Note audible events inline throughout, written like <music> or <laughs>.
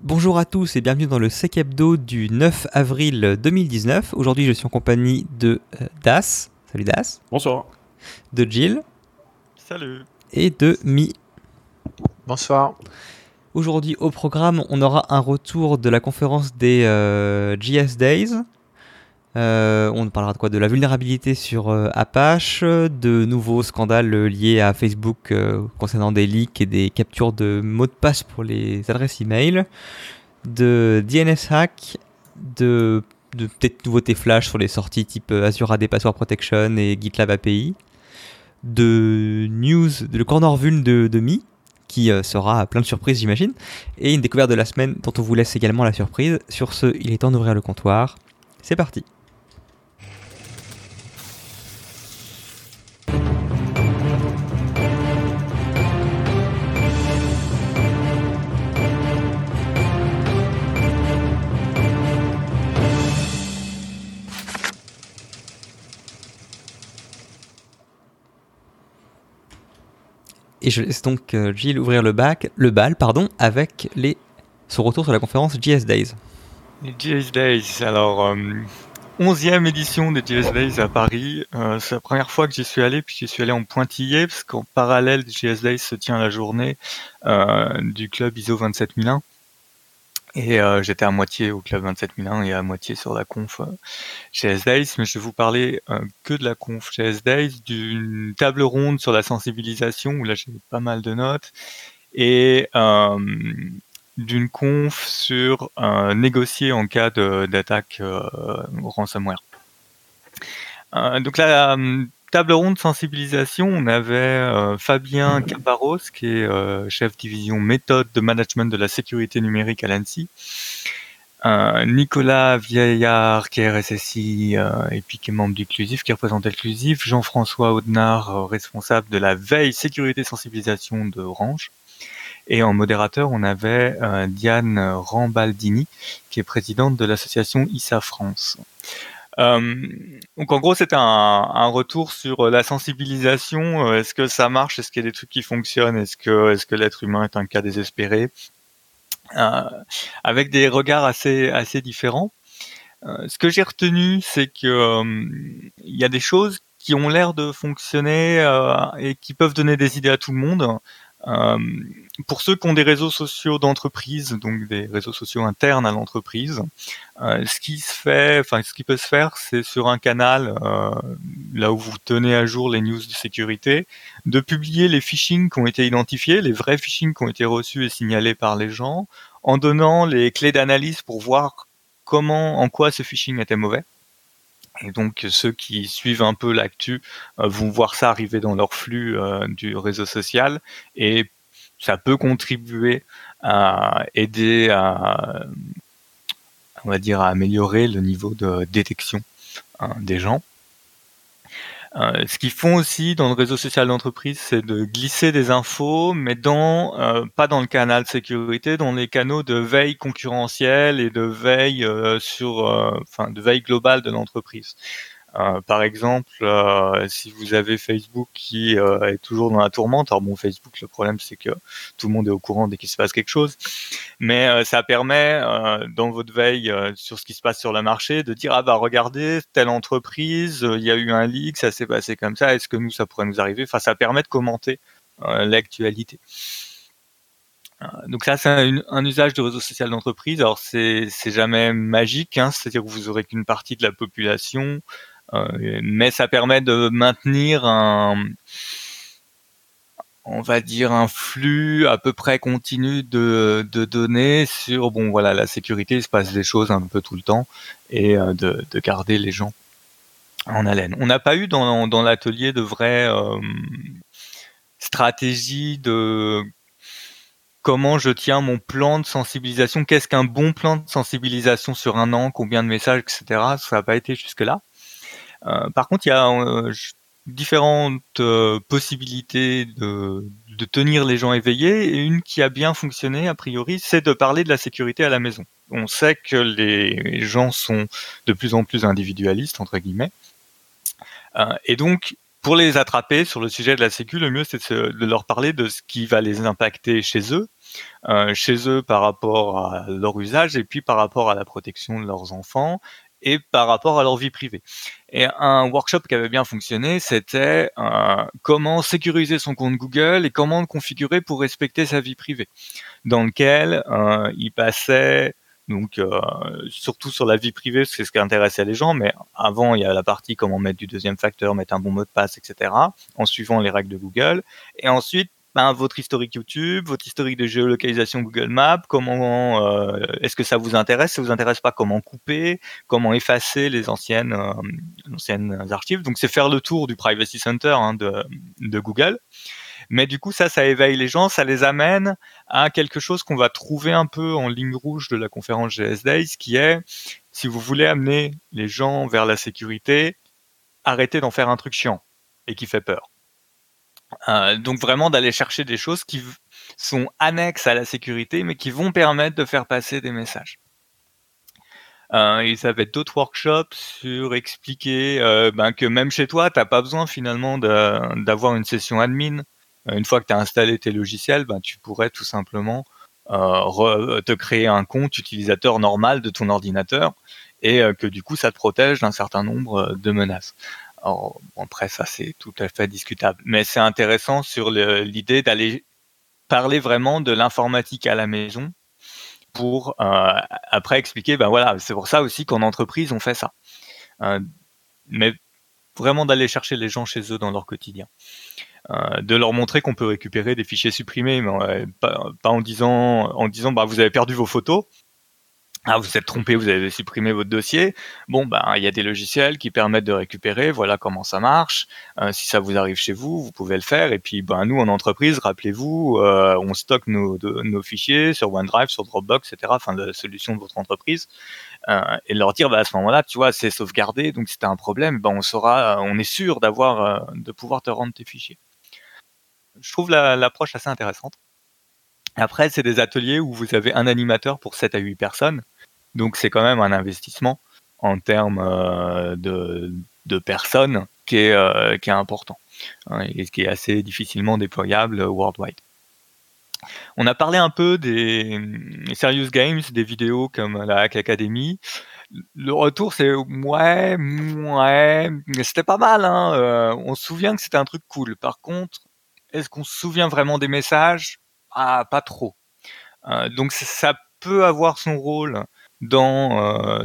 Bonjour à tous et bienvenue dans le Sec Hebdo du 9 avril 2019. Aujourd'hui, je suis en compagnie de euh, Das. Salut Das. Bonsoir. De Jill. Salut. Et de Mi. Bonsoir. Aujourd'hui, au programme, on aura un retour de la conférence des euh, GS Days. Euh, on parlera de quoi? De la vulnérabilité sur euh, Apache, de nouveaux scandales liés à Facebook euh, concernant des leaks et des captures de mots de passe pour les adresses email, de DNS hack, de, de peut-être nouveautés flash sur les sorties type Azure AD Password Protection et GitLab API, de news, de le corner vuln de, de Mi, qui sera plein de surprises j'imagine, et une découverte de la semaine dont on vous laisse également la surprise. Sur ce, il est temps d'ouvrir le comptoir. C'est parti. Et je laisse donc euh, Gilles ouvrir le, bac, le bal pardon, avec son retour sur la conférence GS Days. Les GS Days, alors, euh, 11e édition des GS Days à Paris. Euh, c'est la première fois que j'y suis allé, puis j'y suis allé en pointillé, parce qu'en parallèle des GS Days se tient la journée euh, du club ISO 27001. Et euh, j'étais à moitié au club 27001 et à moitié sur la conf euh, GS Days, mais je vais vous parler euh, que de la conf GS Days, d'une table ronde sur la sensibilisation, où là j'ai pas mal de notes, et euh, d'une conf sur négocier en cas d'attaque ransomware. Donc euh, table ronde sensibilisation, on avait euh, Fabien Caparros, qui est euh, chef division méthode de management de la sécurité numérique à l'ANSI, euh, Nicolas Vieillard, qui est RSSI et puis qui est membre d'Inclusif, qui représente Inclusif, Jean-François Audenard, responsable de la veille sécurité sensibilisation de Orange. Et en modérateur, on avait Diane Rambaldini, qui est présidente de l'association ISA France. Euh, donc en gros, c'était un, retour sur la sensibilisation. Euh, Est-ce que ça marche? Est-ce qu'il y a des trucs qui fonctionnent? Est-ce que, l'être humain est un cas désespéré? Euh, Avec des regards assez, différents. Euh, ce que j'ai retenu, c'est que euh, il y a des choses qui ont l'air de fonctionner euh, et qui peuvent donner des idées à tout le monde. Euh, pour ceux qui ont des réseaux sociaux d'entreprise, donc des réseaux sociaux internes à l'entreprise, euh, ce qui se fait, enfin ce qui peut se faire, c'est sur un canal euh, là où vous tenez à jour les news de sécurité, de publier les phishing qui ont été identifiés, les vrais phishing qui ont été reçus et signalés par les gens, en donnant les clés d'analyse pour voir comment, en quoi ce phishing était mauvais. Et donc ceux qui suivent un peu l'actu euh, vont voir ça arriver dans leur flux euh, du réseau social et ça peut contribuer à aider à, on va dire, à améliorer le niveau de détection hein, des gens. Euh, ce qu'ils font aussi dans le réseau social d'entreprise, c'est de glisser des infos, mais dans euh, pas dans le canal sécurité, dans les canaux de veille concurrentielle et de veille euh, sur, enfin, de veille globale de l'entreprise. Euh, par exemple, euh, si vous avez Facebook qui euh, est toujours dans la tourmente, alors bon, Facebook, le problème c'est que tout le monde est au courant dès qu'il se passe quelque chose, mais ça permet dans votre veille sur ce qui se passe sur le marché de dire ah bah regardez telle entreprise, il y a eu un leak, ça s'est passé comme ça, est-ce que nous ça pourrait nous arriver? Enfin, ça permet de commenter l'actualité. Donc ça, c'est un, usage de réseau social d'entreprise. Alors c'est jamais magique, hein, c'est-à-dire que vous aurez qu'une partie de la population, mais ça permet de maintenir un, on va dire un flux à peu près continu de, données sur bon voilà la sécurité, il se passe des choses un peu tout le temps et euh, de, de garder les gens en haleine. On n'a pas eu dans, l'atelier de vraies euh, stratégies de comment je tiens mon plan de sensibilisation, qu'est-ce qu'un bon plan de sensibilisation sur un an, combien de messages, etc. Ça n'a pas été jusque-là. Euh, par contre, il y a euh, différentes euh, possibilités de, tenir les gens éveillés et une qui a bien fonctionné a priori, c'est de parler de la sécurité à la maison. On sait que les gens sont de plus en plus individualistes entre guillemets, Euh, et donc pour les attraper sur le sujet de la sécu, le mieux c'est de, leur parler de ce qui va les impacter chez eux, euh, chez eux par rapport à leur usage et puis par rapport à la protection de leurs enfants et par rapport à leur vie privée. Et un workshop qui avait bien fonctionné, c'était euh, comment sécuriser son compte Google et comment le configurer pour respecter sa vie privée, dans lequel euh, il passait donc euh, surtout sur la vie privée, c'est ce qui intéressait les gens, mais avant il y a la partie comment mettre du deuxième facteur, mettre un bon mot de passe, etc. En suivant les règles de Google. Et ensuite ben, votre historique YouTube, votre historique de géolocalisation Google Maps, comment euh, est-ce que ça vous intéresse, ça vous intéresse pas, comment couper, comment effacer les anciennes euh, archives? Donc c'est faire le tour du Privacy Center hein, de, de Google. Mais du coup, ça, ça éveille les gens, ça les amène à quelque chose qu'on va trouver un peu en ligne rouge de la conférence GS Days, qui est, si vous voulez amener les gens vers la sécurité, arrêtez d'en faire un truc chiant et qui fait peur. Euh, donc vraiment d'aller chercher des choses qui sont annexes à la sécurité, mais qui vont permettre de faire passer des messages. Euh, être d'autres workshops sur expliquer euh, ben, que même chez toi, tu n'as pas besoin finalement d'avoir une session admin. Une fois que tu as installé tes logiciels, ben, tu pourrais tout simplement te créer un compte utilisateur normal de ton ordinateur et que du coup ça te protège d'un certain nombre de menaces. Après, ça, c'est tout à fait discutable. Mais c'est intéressant sur l'idée d'aller parler vraiment de l'informatique à la maison pour euh, après expliquer, ben voilà, c'est pour ça aussi qu'en entreprise, on fait ça. Euh, mais vraiment d'aller chercher les gens chez eux dans leur quotidien. Euh, de leur montrer qu'on peut récupérer des fichiers supprimés, mais pas, en disant, en disant bah, vous avez perdu vos photos, ah, vous êtes trompé, vous avez supprimé votre dossier. Bon, ben, il y a des logiciels qui permettent de récupérer. Voilà comment ça marche. Euh, si ça vous arrive chez vous, vous pouvez le faire. Et puis, ben, nous, en entreprise, rappelez-vous, euh, on stocke nos, fichiers sur OneDrive, sur Dropbox, etc. Enfin, la solution de votre entreprise. Euh, et leur dire, ben, à ce moment-là, tu vois, c'est sauvegardé. Donc, si as un problème, ben, on saura, on est sûr d'avoir, de pouvoir te rendre tes fichiers. Je trouve l'approche assez intéressante. Après, c'est des ateliers où vous avez un animateur pour 7 à 8 personnes. Donc c'est quand même un investissement en termes euh, de, personnes qui est, euh, qui est important hein, et qui est assez difficilement déployable worldwide. On a parlé un peu des serious games, des vidéos comme la Hack Academy. Le retour, c'est ouais, ouais, c'était pas mal. Hein. Euh, on se souvient que c'était un truc cool. Par contre, est-ce qu'on se souvient vraiment des messages? Ah, pas trop. donc ça peut avoir son rôle dans, euh,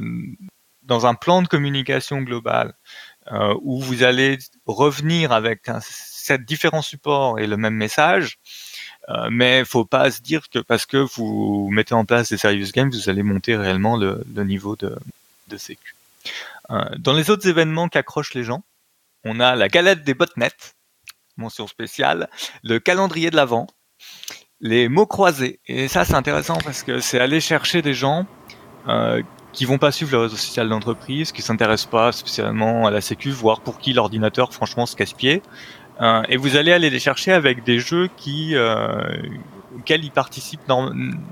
dans un plan de communication global euh, où vous allez revenir avec un, sept différents supports et le même message, euh, mais faut pas se dire que parce que vous mettez en place des serious games, vous allez monter réellement le, niveau de, de sécu. Euh, dans les autres événements qu'accrochent les gens, on a la galette des botnets, mention spéciale, le calendrier de l'avant, les mots croisés. Et ça, c'est intéressant parce que c'est aller chercher des gens euh, qui vont pas suivre le réseau social d'entreprise, qui s'intéressent pas spécialement à la sécu, voire pour qui l'ordinateur, franchement, se casse-pied. Euh, et vous allez aller les chercher avec des jeux qui, euh, auxquels ils participent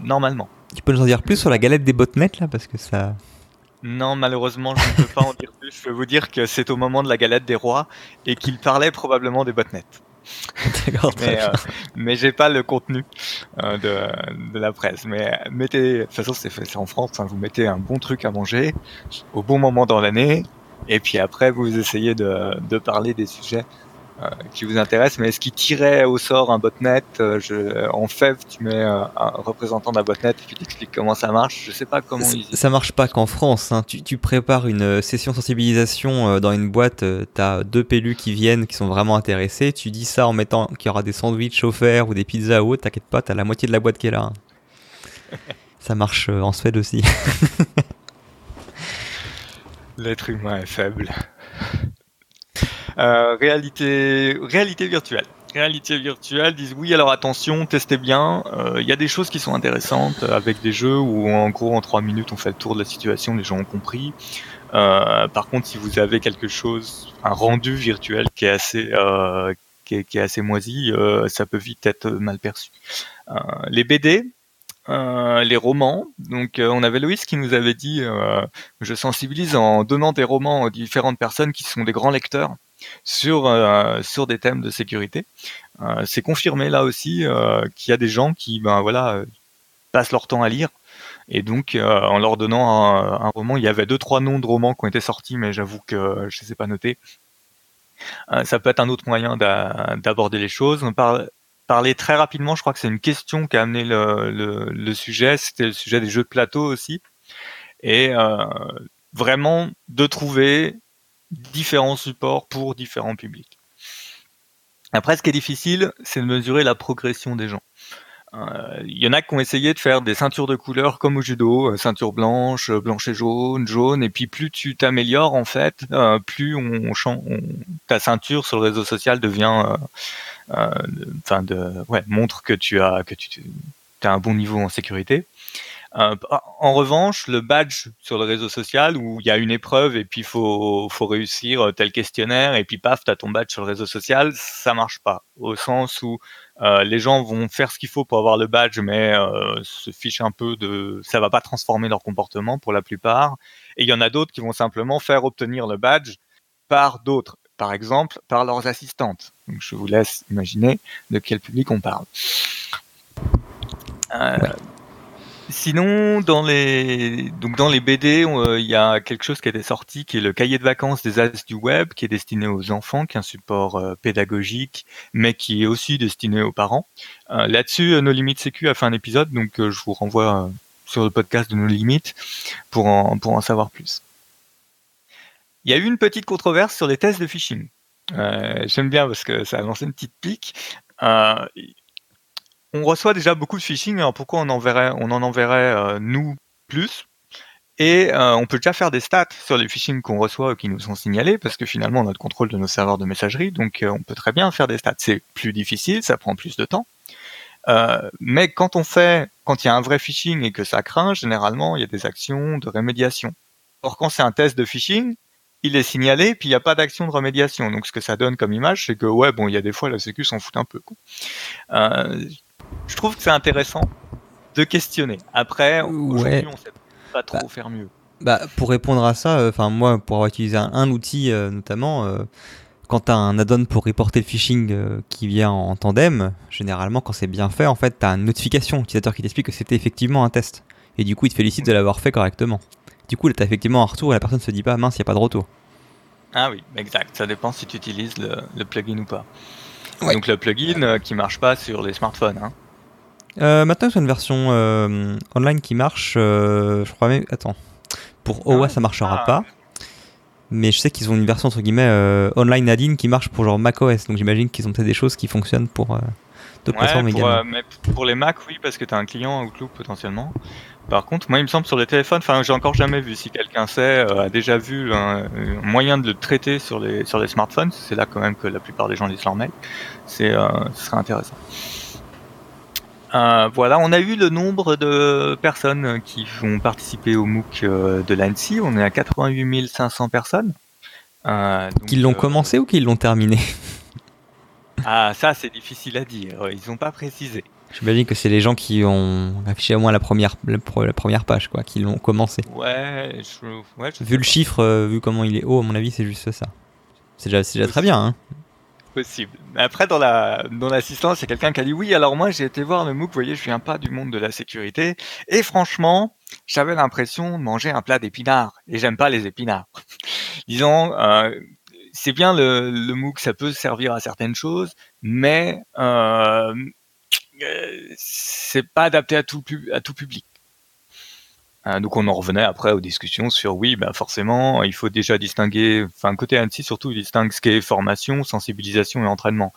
normalement. Tu peux nous en dire plus sur la galette des botnets là, parce que ça. Non, malheureusement, je ne peux pas en dire plus. Je peux vous dire que c'est au moment de la galette des rois et qu'il parlait probablement des botnets. <laughs> D'accord, mais, euh, mais j'ai pas le contenu euh, de, de, la presse. Mais mettez, de toute façon, c'est fait en France. Hein, vous mettez un bon truc à manger au bon moment dans l'année, et puis après, vous essayez de, de parler des sujets qui vous intéresse, mais est-ce qu'il tirait au sort un botnet euh, je, En fait, tu mets euh, un représentant d'un botnet et puis tu expliques comment ça marche? Je sais pas comment. Ça, ça marche pas qu'en France. Hein. Tu, tu, prépares une session sensibilisation dans une boîte, tu as deux pélus qui viennent, qui sont vraiment intéressés. Tu dis ça en mettant qu'il y aura des sandwichs offerts ou des pizzas ou autre. T'inquiète pas, t'as la moitié de la boîte qui est là. Hein. <laughs> ça marche en Suède aussi. L'être humain est faible. Euh, réalité, réalité virtuelle. Réalité virtuelle disent oui, alors attention, testez bien. Il euh, y a des choses qui sont intéressantes avec des jeux où en gros en trois minutes on fait le tour de la situation, les gens ont compris. Euh, par contre, si vous avez quelque chose, un rendu virtuel qui est assez qui est, assez moisi, ça peut vite être mal perçu. les BD, les romans. Donc on avait Loïs qui nous avait dit je sensibilise en donnant des romans aux différentes personnes qui sont des grands lecteurs sur sur des thèmes de sécurité. c'est confirmé là aussi qu'il y a des gens qui ben voilà passent leur temps à lire et donc, en leur donnant un, roman, il y avait deux, trois noms de romans qui ont été sortis, mais j'avoue que je ne ai pas notés. ça peut être un autre moyen d'aborder les choses. On parle, parler très rapidement, je crois que c'est une question qui a amené le, sujet, c'était le sujet des jeux de plateau aussi. Et euh, vraiment de trouver différents supports pour différents publics. Après, ce qui est difficile, c'est de mesurer la progression des gens. Euh, il y en a qui ont essayé de faire des ceintures de couleurs comme au judo, euh, ceinture blanche, euh, blanche et jaune, jaune, et puis plus tu t'améliores en fait, plus on, on, ta ceinture sur le réseau social devient, enfin de, montre que tu as un bon niveau en sécurité. Euh, en revanche, le badge sur le réseau social où il y a une épreuve et puis faut faut réussir tel questionnaire et puis paf, tu as ton badge sur le réseau social, ça marche pas au sens où euh, les gens vont faire ce qu'il faut pour avoir le badge mais euh, se fichent un peu de ça va pas transformer leur comportement pour la plupart et il y en a d'autres qui vont simplement faire obtenir le badge par d'autres, par exemple par leurs assistantes. Donc je vous laisse imaginer de quel public on parle. Euh, Sinon, dans les donc dans les BD, euh, il y a quelque chose qui a été sorti, qui est le cahier de vacances des As du web, qui est destiné aux enfants, qui est un support euh, pédagogique, mais qui est aussi destiné aux parents. Euh, là-dessus, No Limit Sécu a fait un épisode, donc je vous renvoie sur le podcast de No Limit pour en pour en savoir plus. Il y a eu une petite controverse sur les tests de phishing. J'aime bien parce que ça a lancé une petite pique on reçoit déjà beaucoup de phishing, alors pourquoi on, enverrait, on en enverrait euh, nous plus? Et euh, on peut déjà faire des stats sur les phishing qu'on reçoit qui nous sont signalés, parce que finalement on a le contrôle de nos serveurs de messagerie, donc euh, on peut très bien faire des stats. C'est plus difficile, ça prend plus de temps. mais quand on fait, quand il y a un vrai phishing et que ça craint, généralement il y a des actions de rémédiation. Or quand c'est un test de phishing, il est signalé, puis il n'y a pas d'action de rémédiation. Donc ce que ça donne comme image, c'est que ouais, bon, il y a des fois la Sécu s'en fout un peu. Je trouve que c'est intéressant de questionner. Après, aujourd'hui, on sait pas trop bah, faire mieux. Bah, pour répondre à ça, euh, moi, pour avoir utilisé un, outil euh, notamment, euh, quand tu as un add-on pour reporter le phishing qui vient en tandem, généralement quand c'est bien fait, en fait, tu as une notification utilisateur qui t'explique que c'était effectivement un test. Et du coup, il te félicite de l'avoir fait correctement. Du coup, tu as effectivement un retour et la personne se dit pas mince, il n'y a pas de retour. Ah oui, exact. Ça dépend si tu utilises le, plugin ou pas. Donc le plugin qui marche pas sur les smartphones. Hein. Euh, maintenant, c'est une version euh, online qui marche. Euh, je crois même. Attends. Pour OS, ah ça marchera ah. pas. Mais je sais qu'ils ont une version entre guillemets online add qui marche pour genre macOS. Donc j'imagine qu'ils ont peut-être des choses qui fonctionnent pour d'autres plateformes également. mais pour les Mac, oui, parce que tu as un client Outlook potentiellement. Par contre, moi, il me semble sur les téléphones, enfin, j'ai encore jamais vu. Si quelqu'un sait, a déjà vu un, moyen de le traiter sur les sur les smartphones, c'est là quand même que la plupart des gens lisent leur mail. C'est, ce serait intéressant. Euh, voilà, on a eu le nombre de personnes qui vont participer au MOOC euh, de l'ANSI. On est à 88 500 personnes. Euh, qui l'ont commencé ou qui l'ont terminé? Ah, ça c'est difficile à dire. Ils n'ont pas précisé. J'imagine que c'est les gens qui ont affiché au moins la première, la première page, quoi, qui l'ont commencé. Ouais, Vu le chiffre, vu comment il est haut, à mon avis, c'est juste ça. C'est déjà, déjà très bien. Hein possible. Après, dans la dans l'assistance, il y a quelqu'un qui a dit oui. Alors moi, j'ai été voir le MOOC. Vous voyez, je viens pas du monde de la sécurité. Et franchement, j'avais l'impression de manger un plat d'épinards. Et j'aime pas les épinards. <laughs> Disons, euh, c'est bien le, le MOOC, ça peut servir à certaines choses, mais euh, euh c'est pas adapté à tout à tout public. Euh, donc on en revenait après aux discussions sur oui, bah forcément, il faut déjà distinguer, enfin côté ANSI surtout, il distingue ce qu'est formation, sensibilisation et entraînement.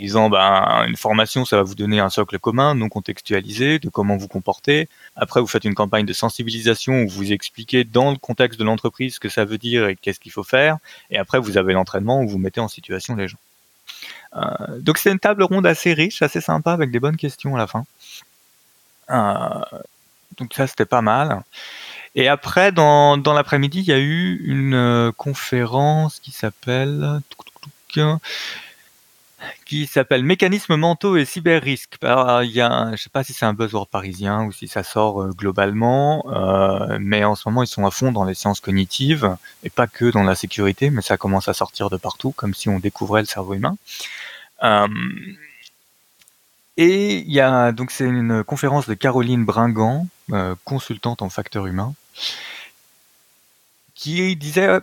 Disant, ben, une formation, ça va vous donner un socle commun, non contextualisé, de comment vous comporter. Après, vous faites une campagne de sensibilisation où vous expliquez dans le contexte de l'entreprise ce que ça veut dire et qu'est-ce qu'il faut faire. Et après, vous avez l'entraînement où vous mettez en situation les gens. Euh, donc c'est une table ronde assez riche, assez sympa, avec des bonnes questions à la fin. Euh, donc ça, c'était pas mal. Et après, dans, dans l'après-midi, il y a eu une euh, conférence qui s'appelle qui s'appelle Mécanismes mentaux et cyber-risques. Il y a, je sais pas si c'est un buzzword parisien ou si ça sort euh, globalement, euh, mais en ce moment ils sont à fond dans les sciences cognitives et pas que dans la sécurité, mais ça commence à sortir de partout, comme si on découvrait le cerveau humain. Euh, et il y a donc c'est une conférence de Caroline Bringan, euh, consultante en facteurs humains, qui disait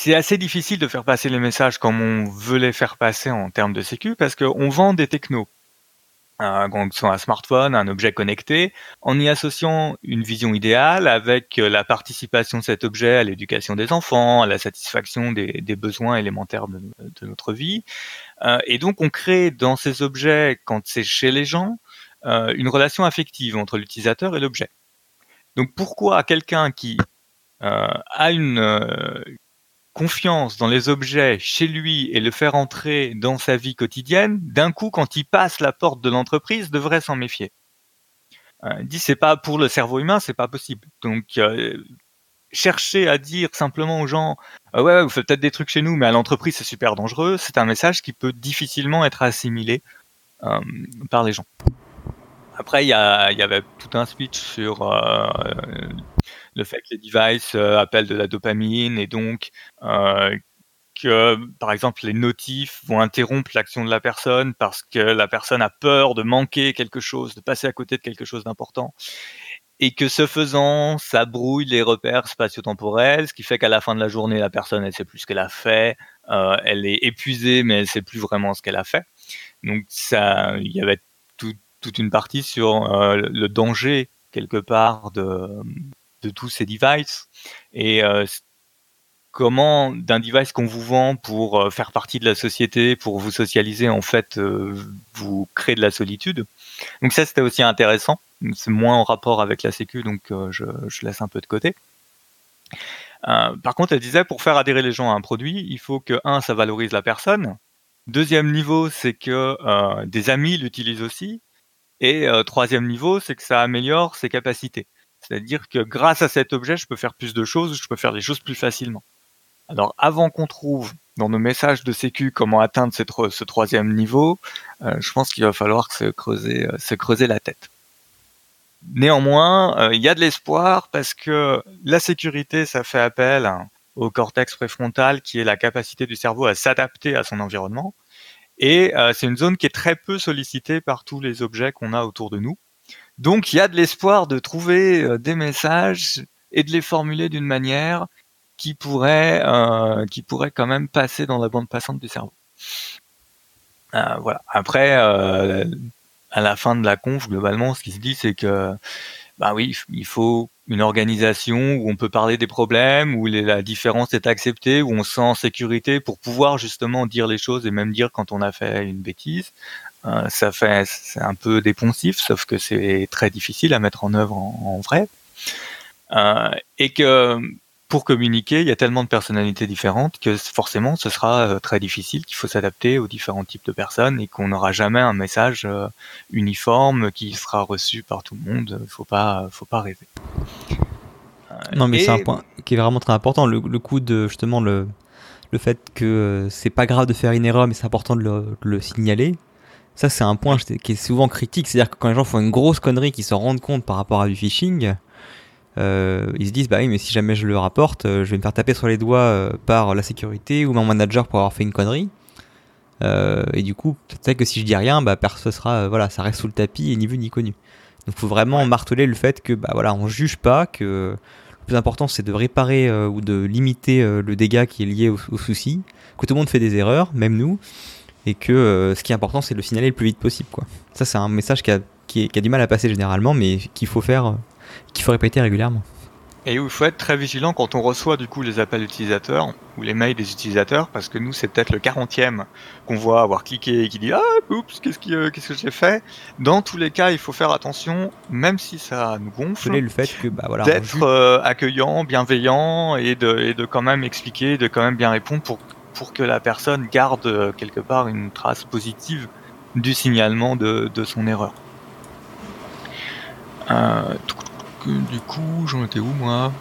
c'est assez difficile de faire passer les messages comme on veut les faire passer en termes de sécu parce qu'on vend des technos. Donc soit un smartphone, un objet connecté, en y associant une vision idéale avec euh, la participation de cet objet à l'éducation des enfants, à la satisfaction des, besoins élémentaires de, notre vie. Euh, et donc on crée dans ces objets, quand c'est chez les gens, euh, une relation affective entre l'utilisateur et l'objet. Donc pourquoi quelqu'un qui a une, confiance dans les objets chez lui et le faire entrer dans sa vie quotidienne, d'un coup, quand il passe la porte de l'entreprise, devrait s'en méfier. Euh, il dit c'est pas pour le cerveau humain, c'est pas possible. Donc euh, chercher à dire simplement aux gens euh, ouais, vous faites peut-être des trucs chez nous, mais à l'entreprise c'est super dangereux, c'est un message qui peut difficilement être assimilé par les gens. Après, il y, y, avait tout un speech sur le fait que les devices euh, appellent de la dopamine et donc euh, que, par exemple, les notifs vont interrompre l'action de la personne parce que la personne a peur de manquer quelque chose, de passer à côté de quelque chose d'important. Et que ce faisant, ça brouille les repères spatio-temporels, ce qui fait qu'à la fin de la journée, la personne, elle sait plus ce qu'elle a fait, euh, elle est épuisée, mais elle sait plus vraiment ce qu'elle a fait. Donc, ça, il y avait toute une partie sur le danger quelque part de, de tous ces devices et euh, comment d'un device qu'on vous vend pour euh, faire partie de la société, pour vous socialiser, en fait, euh, vous crée de la solitude. Donc ça, c'était aussi intéressant. C'est moins en rapport avec la sécu, donc je, je, laisse un peu de côté. par contre, elle disait, pour faire adhérer les gens à un produit, il faut que, un, ça valorise la personne. Deuxième niveau, c'est que des amis l'utilisent aussi. Et troisième niveau, c'est que ça améliore ses capacités. C'est-à-dire que grâce à cet objet, je peux faire plus de choses, je peux faire des choses plus facilement. Alors avant qu'on trouve dans nos messages de sécu comment atteindre ce troisième niveau, euh, je pense qu'il va falloir se creuser, euh, la tête. Néanmoins, euh, il y a de l'espoir parce que la sécurité, ça fait appel au cortex préfrontal qui est la capacité du cerveau à s'adapter à son environnement. Et c'est une zone qui est très peu sollicitée par tous les objets qu'on a autour de nous. Donc il y a de l'espoir de trouver euh, des messages et de les formuler d'une manière qui pourrait, euh, qui pourrait quand même passer dans la bande passante du cerveau. Euh, voilà. Après, à la fin de la conf, globalement, ce qui se dit, c'est que, bah oui, il faut une organisation où on peut parler des problèmes, où la différence est acceptée, où on se sent en sécurité pour pouvoir justement dire les choses et même dire quand on a fait une bêtise. Euh, ça fait, c'est un peu dépensif, sauf que c'est très difficile à mettre en œuvre en, vrai. Euh, et que pour communiquer, il y a tellement de personnalités différentes que forcément ce sera euh, très difficile, qu'il faut s'adapter aux différents types de personnes et qu'on n'aura jamais un message uniforme qui sera reçu par tout le monde. Faut pas, faut pas rêver. non, mais c'est un point qui est vraiment très important. Le, coup de justement le, le fait que c'est pas grave de faire une erreur, mais c'est important de le, de le signaler. Ça, c'est un point qui est souvent critique. C'est-à-dire que quand les gens font une grosse connerie, qu'ils se rendent compte par rapport à du phishing, euh, ils se disent bah oui, mais si jamais je le rapporte, euh, je vais me faire taper sur les doigts euh, par la sécurité ou mon manager pour avoir fait une connerie. et du coup, peut-être que si je dis rien, bah ce sera voilà, ça reste sous le tapis et ni vu ni connu. Donc, il faut vraiment marteler le fait que bah voilà, on juge pas que le plus important c'est de réparer ou de limiter le dégât qui est lié au, au souci, que tout le monde fait des erreurs, même nous et que euh, ce qui est important, c'est de le signaler le plus vite possible. Quoi. Ça, c'est un message qui a, qui, a, du mal à passer généralement, mais qu'il faut faire, euh, qu'il faut répéter régulièrement. Et où il faut être très vigilant quand on reçoit du coup les appels utilisateurs ou les mails des utilisateurs, parce que nous c'est peut-être le 40e qu'on voit avoir cliqué et qui dit ah oups qu'est-ce euh, qu'est-ce que j'ai fait? Dans tous les cas, il faut faire attention, même si ça nous gonfle, le fait que bah, voilà, d'être accueillant, bienveillant et de, et de quand même expliquer, de quand même bien répondre pour pour que la personne garde euh, quelque part une trace positive du signalement de, son erreur. Euh, du coup, j'en étais où moi?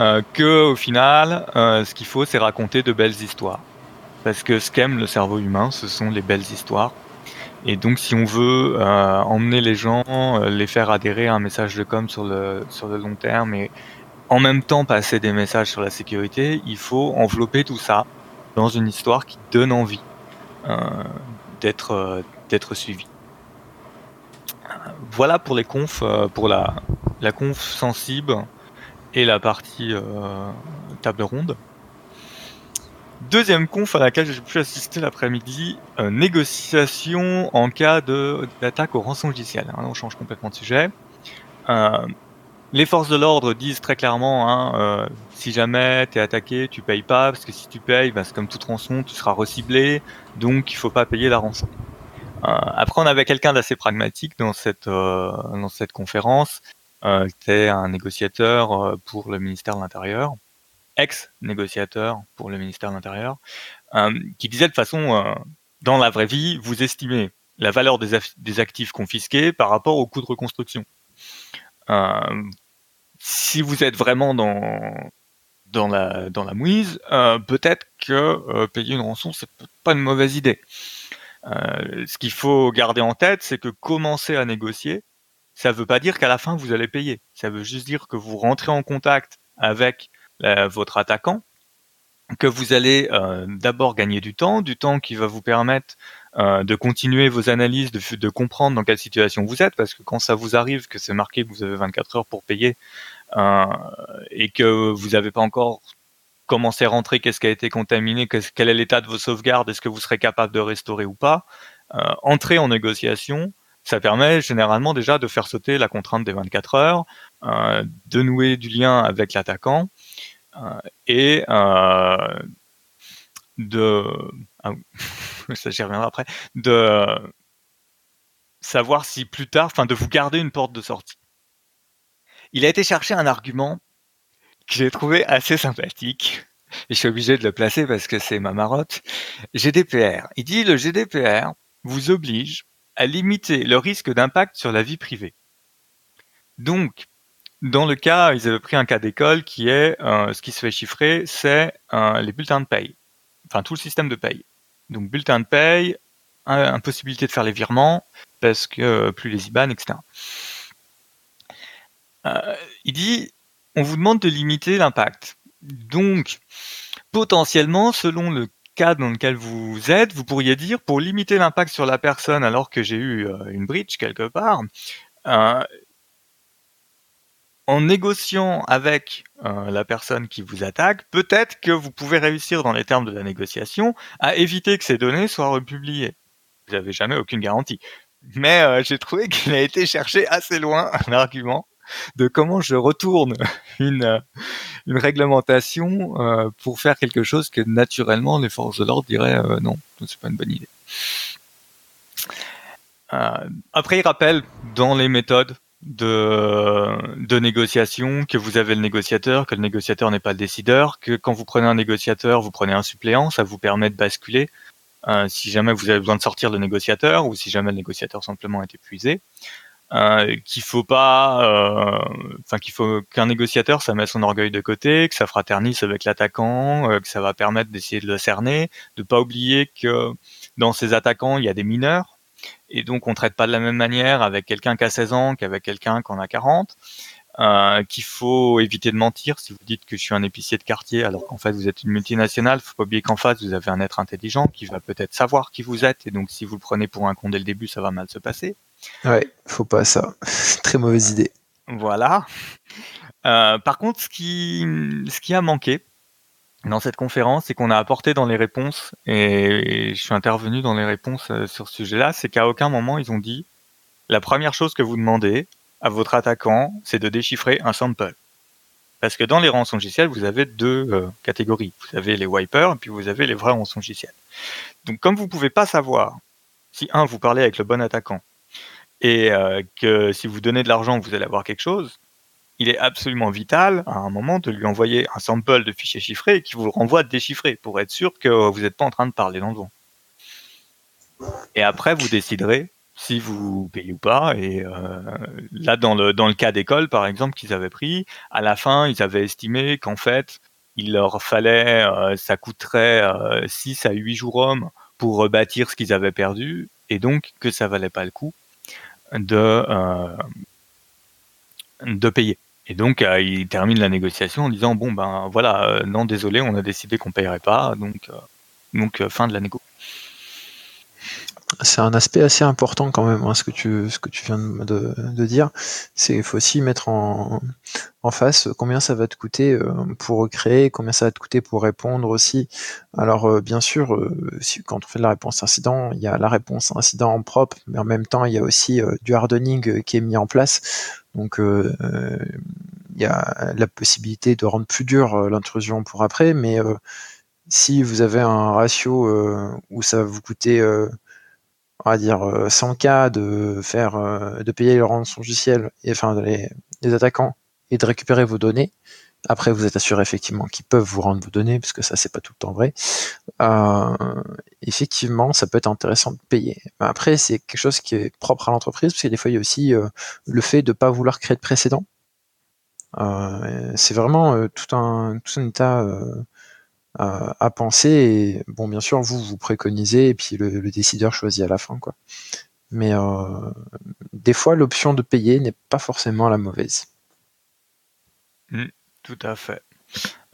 Euh, Que au final, ce qu'il faut, c'est raconter de belles histoires. Parce que ce qu'aime le cerveau humain, ce sont les belles histoires. Et donc, si on veut emmener les gens, les faire adhérer à un message de com sur le, sur le long terme et en même temps passer des messages sur la sécurité, il faut envelopper tout ça dans une histoire qui donne envie euh, d'être d'être suivi. Voilà pour les confs, pour la, la conf sensible et la partie table ronde. Deuxième conf à laquelle j'ai pu assister l'après-midi, euh, négociation en cas d'attaque au rançon logiciel. On change complètement de sujet. Euh, les forces de l'ordre disent très clairement, hein, euh, si jamais tu es attaqué, tu payes pas, parce que si tu payes, bah, c'est comme toute rançon, tu seras reciblé, donc il faut pas payer la rançon. après, on avait quelqu'un d'assez pragmatique dans cette, dans cette conférence, qui était un négociateur pour le ministère de l'Intérieur ex-négociateur pour le ministère de l'Intérieur, euh, qui disait de façon, euh, dans la vraie vie, vous estimez la valeur des, actifs confisqués par rapport au coût de reconstruction. Euh, si vous êtes vraiment dans la mouise, peut-être que payer une rançon c'est pas une mauvaise idée. ce qu'il faut garder en tête, c'est que commencer à négocier, ça ne veut pas dire qu'à la fin vous allez payer. Ça veut juste dire que vous rentrez en contact avec euh, votre attaquant, que vous allez euh, d'abord gagner du temps, du temps qui va vous permettre euh, de continuer vos analyses, de, comprendre dans quelle situation vous êtes, parce que quand ça vous arrive, que c'est marqué que vous avez 24 heures pour payer, et que vous n'avez pas encore commencé à rentrer, qu'est-ce qui a été contaminé, quel est l'état de vos sauvegardes, est-ce que vous serez capable de restaurer ou pas, entrer en négociation, ça permet généralement déjà de faire sauter la contrainte des 24 heures, de nouer du lien avec l'attaquant, euh, et euh, de ah, <laughs> ça j'y reviendrai après de savoir si plus tard, enfin de vous garder une porte de sortie. Il a été chercher un argument que j'ai trouvé assez sympathique. Et je suis obligé de le placer parce que c'est ma marotte. GDPR. Il dit le GDPR vous oblige à limiter le risque d'impact sur la vie privée. Donc, dans le cas, ils avaient pris un cas d'école qui est, euh, ce qui se fait chiffrer, c'est euh, les bulletins de paye. Enfin, tout le système de paye. Donc, bulletin de paye, impossibilité de faire les virements, parce que euh, plus les IBAN, etc. il dit, on vous demande de limiter l'impact. Donc, potentiellement, selon le cas dans lequel vous êtes, vous pourriez dire, pour limiter l'impact sur la personne alors que j'ai eu une breach quelque part, en négociant avec euh, la personne qui vous attaque, peut-être que vous pouvez réussir dans les termes de la négociation à éviter que ces données soient republiées. Vous n'avez jamais aucune garantie. Mais euh, j'ai trouvé <laughs> qu'il a été cherché assez loin un argument de comment je retourne <laughs> une, euh, une réglementation pour faire quelque chose que naturellement les forces de l'ordre diraient non, c'est pas une bonne idée. après, il rappelle dans les méthodes de, de négociation, que vous avez le négociateur, que le négociateur n'est pas le décideur, que quand vous prenez un négociateur, vous prenez un suppléant, ça vous permet de basculer euh, si jamais vous avez besoin de sortir le négociateur ou si jamais le négociateur simplement est épuisé. Euh, qu'il faut pas, euh, enfin qu'il faut qu'un négociateur ça met son orgueil de côté, que ça fraternise avec l'attaquant, euh, que ça va permettre d'essayer de le cerner, de pas oublier que dans ces attaquants il y a des mineurs, et donc on traite pas de la même manière avec quelqu'un qui a 16 ans qu'avec quelqu'un qui en a 40. Euh, qu'il faut éviter de mentir si vous dites que je suis un épicier de quartier alors qu'en fait vous êtes une multinationale. Faut pas oublier qu'en face vous avez un être intelligent qui va peut-être savoir qui vous êtes et donc si vous le prenez pour un con dès le début, ça va mal se passer. Ouais, faut pas ça. <laughs> Très mauvaise idée. Voilà. Euh, par contre, ce qui, ce qui a manqué, dans cette conférence c'est qu'on a apporté dans les réponses, et je suis intervenu dans les réponses euh, sur ce sujet-là, c'est qu'à aucun moment ils ont dit la première chose que vous demandez à votre attaquant, c'est de déchiffrer un sample. Parce que dans les rançongiciels, vous avez deux euh, catégories. Vous avez les wipers et puis vous avez les vrais rançongiciels. Donc comme vous ne pouvez pas savoir si un, vous parlez avec le bon attaquant et euh, que si vous donnez de l'argent, vous allez avoir quelque chose, il est absolument vital à un moment de lui envoyer un sample de fichier chiffré qui vous le renvoie déchiffré pour être sûr que vous n'êtes pas en train de parler dans le vent. Et après, vous déciderez si vous payez ou pas. Et euh, là, dans le, dans le cas d'école, par exemple, qu'ils avaient pris, à la fin, ils avaient estimé qu'en fait, il leur fallait, ça coûterait 6 à 8 jours hommes pour rebâtir ce qu'ils avaient perdu, et donc que ça valait pas le coup de, de payer. Et donc, il termine la négociation en disant bon ben voilà, non désolé, on a décidé qu'on payerait pas, donc donc fin de la négo c'est un aspect assez important quand même, hein, ce, que tu, ce que tu viens de, dire. C'est faut aussi mettre en, en face combien ça va te coûter euh, pour créer, combien ça va te coûter pour répondre aussi. Alors euh, bien sûr, euh, quand on fait de la réponse incident, il y a la réponse incident en propre, mais en même temps, il y a aussi du hardening qui est mis en place. Donc il y a la possibilité de rendre plus dur l'intrusion pour après, mais si vous avez un ratio où ça va vous coûter on va dire 100K euh, de faire euh, de payer le rançon logiciel et enfin les, les, attaquants et de récupérer vos données. Après, vous êtes assuré effectivement qu'ils peuvent vous rendre vos données, parce que ça c'est pas tout le temps vrai. Euh, effectivement, ça peut être intéressant de payer. Après, c'est quelque chose qui est propre à l'entreprise, parce que des fois il y a aussi le fait de pas vouloir créer de précédent. c'est vraiment tout un tout un état à, penser. Et bon, bien sûr, vous vous préconisez et puis le, décideur choisit à la fin, quoi. Mais euh, des fois, l'option de payer n'est pas forcément la mauvaise. Mmh, tout à fait.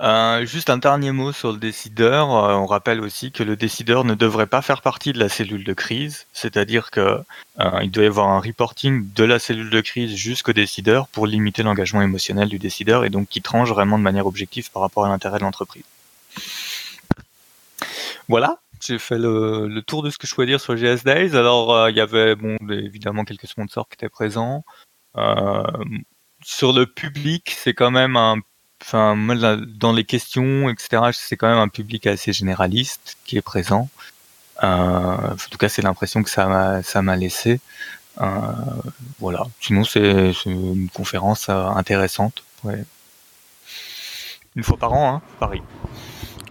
Euh, juste un dernier mot sur le décideur. Euh, on rappelle aussi que le décideur ne devrait pas faire partie de la cellule de crise, c'est-à-dire que il doit y avoir un reporting de la cellule de crise jusqu'au décideur pour limiter l'engagement émotionnel du décideur et donc qui tranche vraiment de manière objective par rapport à l'intérêt de l'entreprise. Voilà, j'ai fait le, tour de ce que je pouvais dire sur GS Days. Alors, euh, il y avait bon, évidemment quelques sponsors qui étaient présents. Euh, sur le public, c'est quand même un. Enfin, dans les questions, etc., c'est quand même un public assez généraliste qui est présent. Euh, en tout cas, c'est l'impression que ça m'a, ça m'a laissé. voilà. Sinon, c'est, une conférence intéressante. Une fois par an, hein, Paris.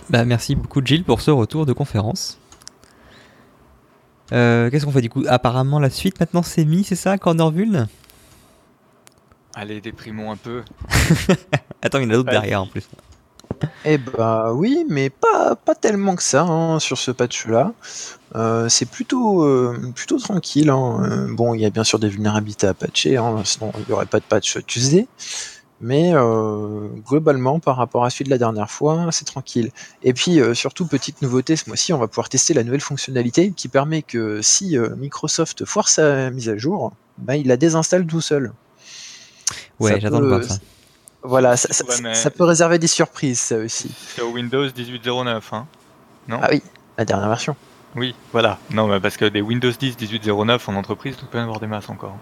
Bah, merci beaucoup Gilles pour ce retour de conférence. Euh, qu'est-ce qu'on fait du coup? Apparemment la suite maintenant c'est mis, c'est ça, Cornervulne Allez, déprimons un peu. <laughs> Attends, il y en a d'autres derrière en plus. Eh bah oui, mais pas, pas tellement que ça hein, sur ce patch-là. Euh, c'est plutôt, euh, plutôt tranquille. Hein. bon, il y a bien sûr des vulnérabilités à patcher, hein, sinon il n'y aurait pas de patch Tuesday. Mais euh, globalement, par rapport à celui de la dernière fois, c'est tranquille. Et puis, euh, surtout, petite nouveauté, ce mois-ci, on va pouvoir tester la nouvelle fonctionnalité qui permet que si euh, Microsoft foire sa mise à jour, bah, il la désinstalle tout seul. Ouais, j'attends de voir ça. Voilà, ça, peut réserver des surprises, ça aussi. C'est au Windows 18.09, hein Non Ah oui, la dernière version. Oui, voilà. Non, parce que des Windows 10 18.09 en entreprise, tu peux avoir des masses encore.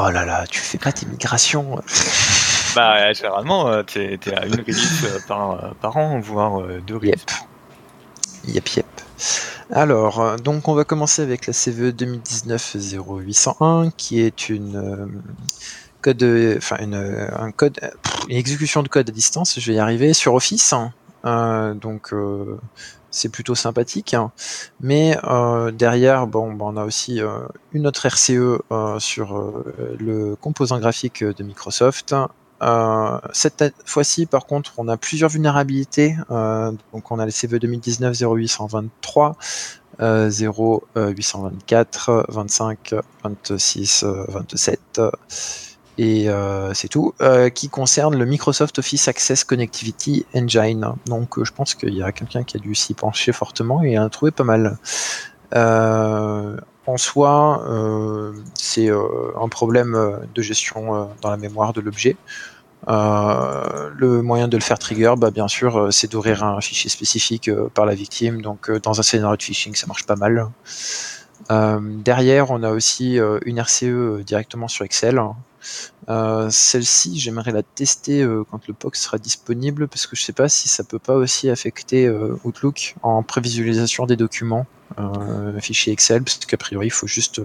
Oh là là, tu fais pas tes migrations. <laughs> bah, généralement, euh, t'es es à une release euh, par, euh, par an, voire deux releases. Yep. Yep, Alors, donc on va commencer avec la CVE 2019-0801, qui est une code, enfin une, un code, une exécution de code à distance. Je vais y arriver sur Office. Hein. donc c'est plutôt sympathique. Hein. Mais euh, derrière, bon, on a aussi euh, une autre RCE euh, sur le composant graphique de Microsoft. cette fois-ci, par contre, on a plusieurs vulnérabilités. donc, on a le CV 2019 0823, 0824, 25, 26, 27 et euh, c'est tout, euh, qui concerne le Microsoft Office Access Connectivity Engine. Donc euh, je pense qu'il y a quelqu'un qui a dû s'y pencher fortement et a trouvé pas mal. en soi, c'est un problème de gestion dans la mémoire de l'objet. le moyen de le faire trigger, bah, bien sûr, c'est d'ouvrir un fichier spécifique par la victime. Donc, dans un scénario de phishing, ça marche pas mal. derrière, on a aussi une RCE directement sur Excel. Euh, celle-ci, j'aimerais la tester euh, quand le POC sera disponible parce que je sais pas si ça peut pas aussi affecter euh, Outlook en prévisualisation des documents, fichier Excel, parce qu'a priori il faut juste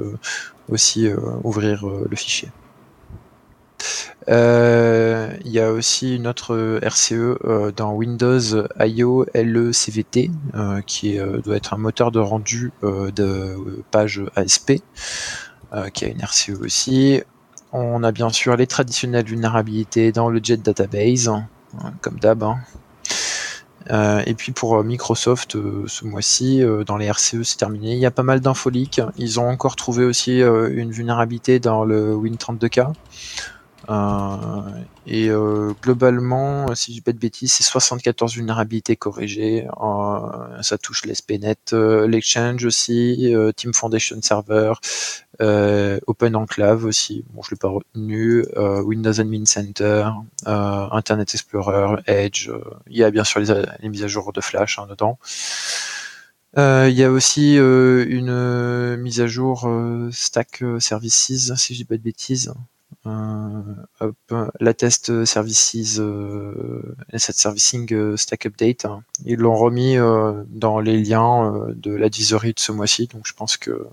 aussi ouvrir le fichier. Il y a aussi une autre RCE dans Windows IO LECVT qui doit être un moteur de rendu de page ASP qui a une RCE aussi. On a bien sûr les traditionnelles vulnérabilités dans le Jet Database, hein, comme d'hab. Hein. et puis pour Microsoft, ce mois-ci, dans les RCE, c'est terminé. Il y a pas mal d'infoliques. Ils ont encore trouvé aussi une vulnérabilité dans le Win32K. Euh, et euh, globalement, si je dis pas de bêtises, c'est 74 vulnérabilités corrigées. Euh, ça touche l'SPNet, l'Exchange aussi, Team Foundation Server, Open Enclave aussi. Bon, je l'ai pas retenu. Windows Admin Center, Internet Explorer, Edge. il y a bien sûr les, mises à jour de Flash hein, dedans. Il y a aussi une mise à jour Stack Services, si je dis pas de bêtises, euh, la test services, euh, cette servicing euh, stack update, hein. ils l'ont remis dans les liens de l'advisory de ce mois-ci, donc je pense que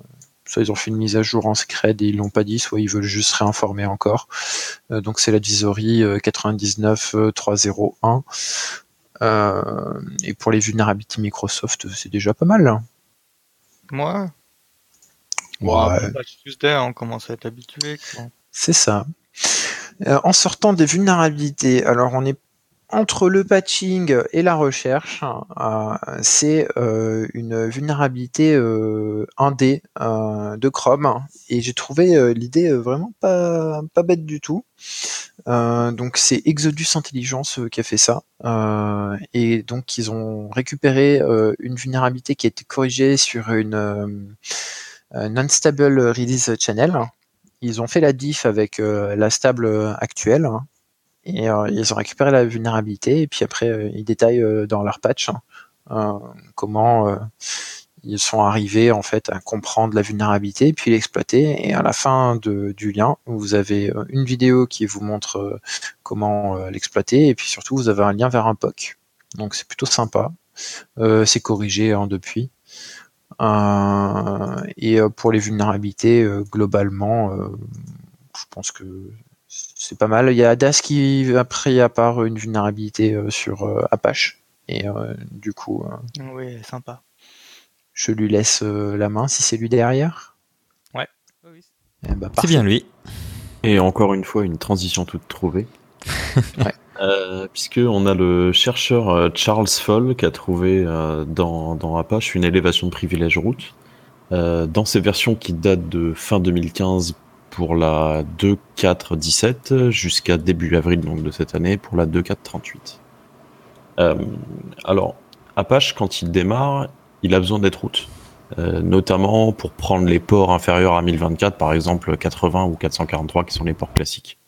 soit ils ont fait une mise à jour en secret et ils l'ont pas dit, soit ils veulent juste réinformer encore. donc c'est l'advisory 99.301. et pour les vulnerabilités Microsoft, c'est déjà pas mal. Moi, ouais. ouais. on commence à être habitué. C'est ça. Euh, en sortant des vulnérabilités, alors on est entre le patching et la recherche, euh, c'est euh, une vulnérabilité 1D de Chrome et j'ai trouvé l'idée vraiment pas, pas bête du tout. donc c'est Exodus Intelligence qui a fait ça et donc ils ont récupéré une vulnérabilité qui a été corrigée sur une non-stable release channel ils ont fait la diff avec euh, la stable euh, actuelle hein, et euh, ils ont récupéré la vulnérabilité et puis après ils détaillent dans leur patch hein, comment ils sont arrivés en fait à comprendre la vulnérabilité puis l'exploiter. Et à la fin du lien vous avez une vidéo qui vous montre comment l'exploiter et puis surtout vous avez un lien vers un POC donc c'est plutôt sympa. C'est corrigé hein, depuis et euh, pour les vulnérabilités, euh, globalement, je pense que c'est pas mal. Il y a Das qui après à part une vulnérabilité sur Apache et du coup. oui, sympa. Je lui laisse la main si c'est lui derrière. Ouais. Ben, c'est bien lui. Et encore une fois, une transition toute trouvée. <laughs> ouais. Euh, puisque on a le chercheur euh, Charles Fall qui a trouvé euh, dans, dans, Apache une élévation de privilège route dans ces versions qui datent de fin 2015 pour la 2.4.17 jusqu'à début avril donc de cette année pour la 2.4.38. alors Apache quand il démarre, il a besoin d'être route. notamment pour prendre les ports inférieurs à 1024, par exemple 80 ou 443 qui sont les ports classiques.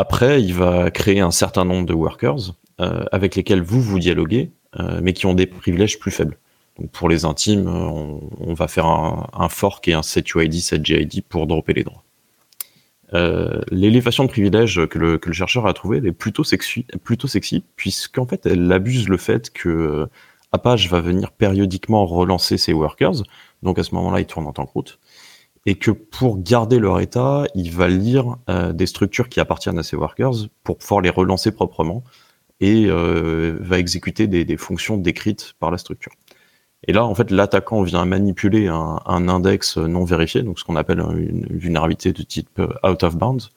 Après, il va créer un certain nombre de workers euh, avec lesquels vous vous dialoguez, euh, mais qui ont des privilèges plus faibles. Pour les intimes, on, on va faire un, fork et un setuid, setgid pour dropper les droits. Euh, L'élévation de privilèges que le, chercheur a trouvé est plutôt sexy, plutôt sexy puisqu'en fait elle abuse le fait que euh, Apache va venir périodiquement relancer ses workers, donc à ce moment-là il tourne en tant que route, et que pour garder leur état, il va lire euh, des structures qui appartiennent à ces workers pour pouvoir les relancer proprement et euh, va exécuter des, fonctions décrites par la structure. Et là, en fait, l'attaquant vient manipuler un, index non vérifié, donc ce qu'on appelle une vulnérabilité de type euh, out of bounds,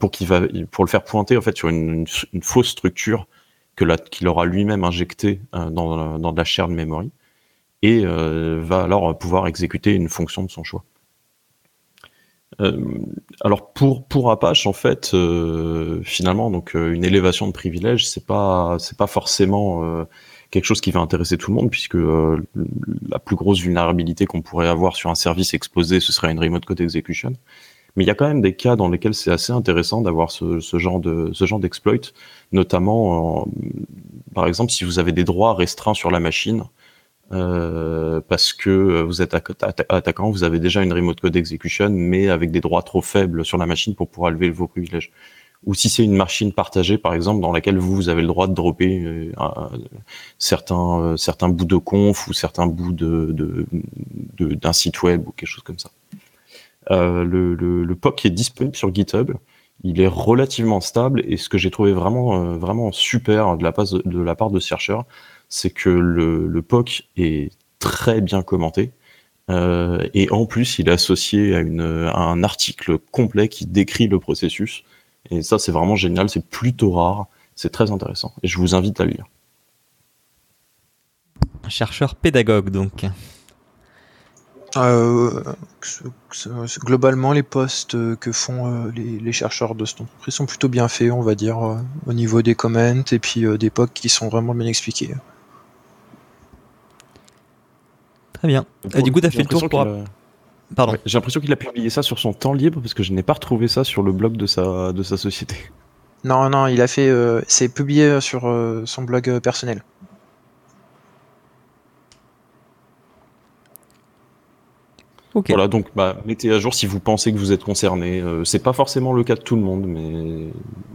pour qu'il va pour le faire pointer en fait sur une, fausse structure que qu'il aura lui-même injectée dans, de la shared memory et va alors pouvoir exécuter une fonction de son choix. Euh, alors pour pour Apache en fait euh, finalement donc euh, une élévation de privilèges c'est pas c'est pas forcément quelque chose qui va intéresser tout le monde puisque la plus grosse vulnérabilité qu'on pourrait avoir sur un service exposé ce serait une remote code execution. Mais il y a quand même des cas dans lesquels c'est assez intéressant d'avoir ce, ce, genre de ce genre d'exploit notamment par exemple si vous avez des droits restreints sur la machine euh, parce que vous êtes attaquant, vous avez déjà une remote code execution, mais avec des droits trop faibles sur la machine pour pouvoir lever vos privilèges. Ou si c'est une machine partagée, par exemple, dans laquelle vous, vous avez le droit de dropper euh, certains, euh, certains bouts de conf ou certains bouts de, d'un site web ou quelque chose comme ça. le, le, le POC est disponible sur GitHub. Il est relativement stable et ce que j'ai trouvé vraiment, vraiment super de la, de la part de ce chercheur, c'est que le, le, POC est très bien commenté. Euh, et en plus, il est associé à, une, à, un article complet qui décrit le processus. Et ça, c'est vraiment génial. C'est plutôt rare. C'est très intéressant et je vous invite à le lire. Un chercheur pédagogue donc. Euh, globalement, les postes que font les, chercheurs de cette entreprise sont plutôt bien faits, on va dire, au niveau des comments et puis des posts qui sont vraiment bien expliqués. Très bien. du coup, tu as fait le tour pour. Pardon. J'ai l'impression qu'il a publié ça sur son temps libre parce que je n'ai pas retrouvé ça sur le blog de sa, de sa société. Non, non, il a fait. Euh, c'est publié sur euh, son blog euh, Voilà, donc bah, mettez à jour si vous pensez que vous êtes concerné. Euh, c'est pas forcément le cas de tout le monde, mais,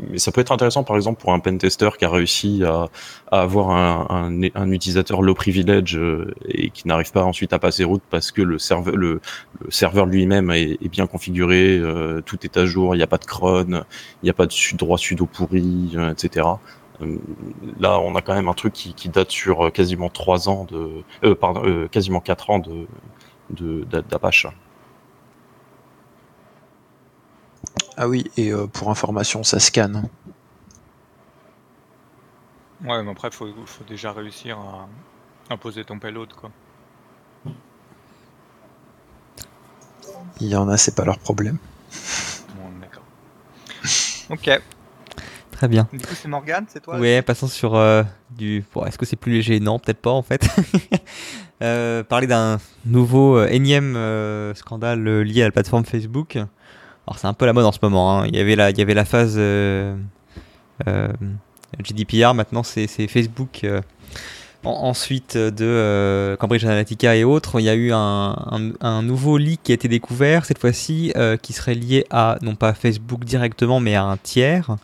mais ça peut être intéressant par exemple pour un pentester qui a réussi à, à avoir un, un, un, utilisateur low privilege euh, et qui n'arrive pas ensuite à passer route parce que le serveur, le, le serveur lui-même est, est, bien configuré, euh, tout est à jour, il n'y a pas de cron, il n'y a pas de droit sudo pourri, etc. Là, on a quand même un truc qui, qui date sur quasiment 3 ans de, pardon, quasiment 4 ans de, d'Apache. Ah oui, et euh, pour information, ça scanne. Ouais, mais après, il faut, déjà réussir à imposer ton payload, quoi. Il y en a, c'est pas leur problème. Bon, d'accord. Ok. Très bien. Du coup, c'est Morgane, c'est toi Ouais, passons sur euh, du. Est-ce que c'est plus léger? Non, peut-être pas en fait. <laughs> Euh, parler d'un nouveau euh, énième scandale lié à la plateforme Facebook. Alors, c'est un peu la mode en ce moment. Hein. Il, y avait la, phase GDPR, maintenant c'est Facebook. ensuite de Cambridge Analytica et autres, il y a eu un, un, nouveau leak qui a été découvert, cette fois-ci, qui serait lié à, non pas Facebook directement, mais à un tiers.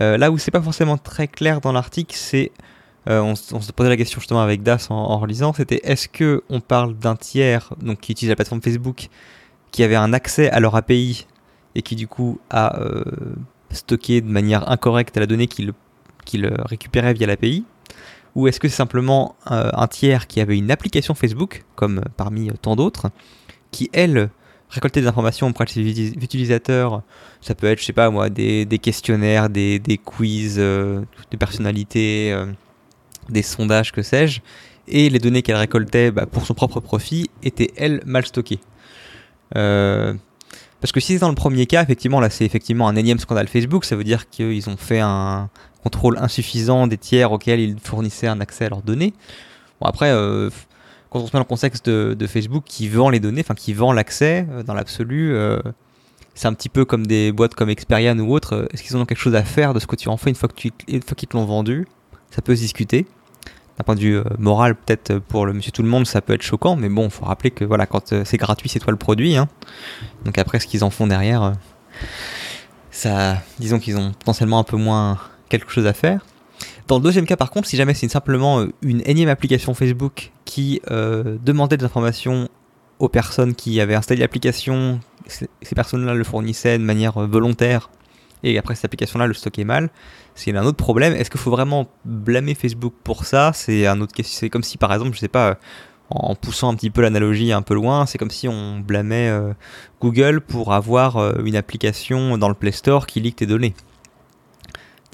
Euh, là où c'est pas forcément très clair dans l'article, c'est euh, on, se posait la question justement avec Das en, relisant, c'était est-ce que on parle d'un tiers donc qui utilise la plateforme Facebook qui avait un accès à leur API et qui du coup a euh, stocké de manière incorrecte la donnée qu'il récupérait via l'API ou est-ce que c'est simplement un tiers qui avait une application Facebook, comme parmi tant d'autres, qui elle récolter des informations auprès de ses utilisateurs. Ça peut être, je sais pas moi, des, questionnaires, des, quiz, euh, des personnalités, euh, des sondages, que sais-je. Et les données qu'elle récoltait bah, pour son propre profit étaient, elles, mal stockées. Euh, parce que si c'est dans le premier cas, effectivement, là c'est effectivement un énième scandale Facebook, ça veut dire qu'ils ont fait un contrôle insuffisant des tiers auxquels ils fournissaient un accès à leurs données. Bon après, quand on se met dans le contexte de, Facebook qui vend les données, enfin qui vend l'accès euh, dans l'absolu, euh, c'est un petit peu comme des boîtes comme Experian ou autres. Est-ce qu'ils ont quelque chose à faire de ce que tu en fais une fois qu'ils te l'ont vendu? Ça peut se discuter. D'un point de vue euh, moral, peut-être pour le monsieur tout le monde, ça peut être choquant, mais bon, il faut rappeler que voilà, quand c'est gratuit, c'est toi le produit. Hein. Donc après, ce qu'ils en font derrière, ça, disons qu'ils ont potentiellement un peu moins quelque chose à faire. Dans le deuxième cas, par contre, si jamais c'est simplement euh, une énième application Facebook qui euh, demandait des informations aux personnes qui avaient installé l'application, ces personnes-là le fournissaient de manière euh, volontaire, et après cette application-là le stockait mal, c'est un autre problème. Est-ce qu'il faut vraiment blâmer Facebook pour ça? C'est comme si, par exemple, je sais pas, en poussant un petit peu l'analogie un peu loin, c'est comme si on blâmait Google pour avoir une application dans le Play Store qui lit tes données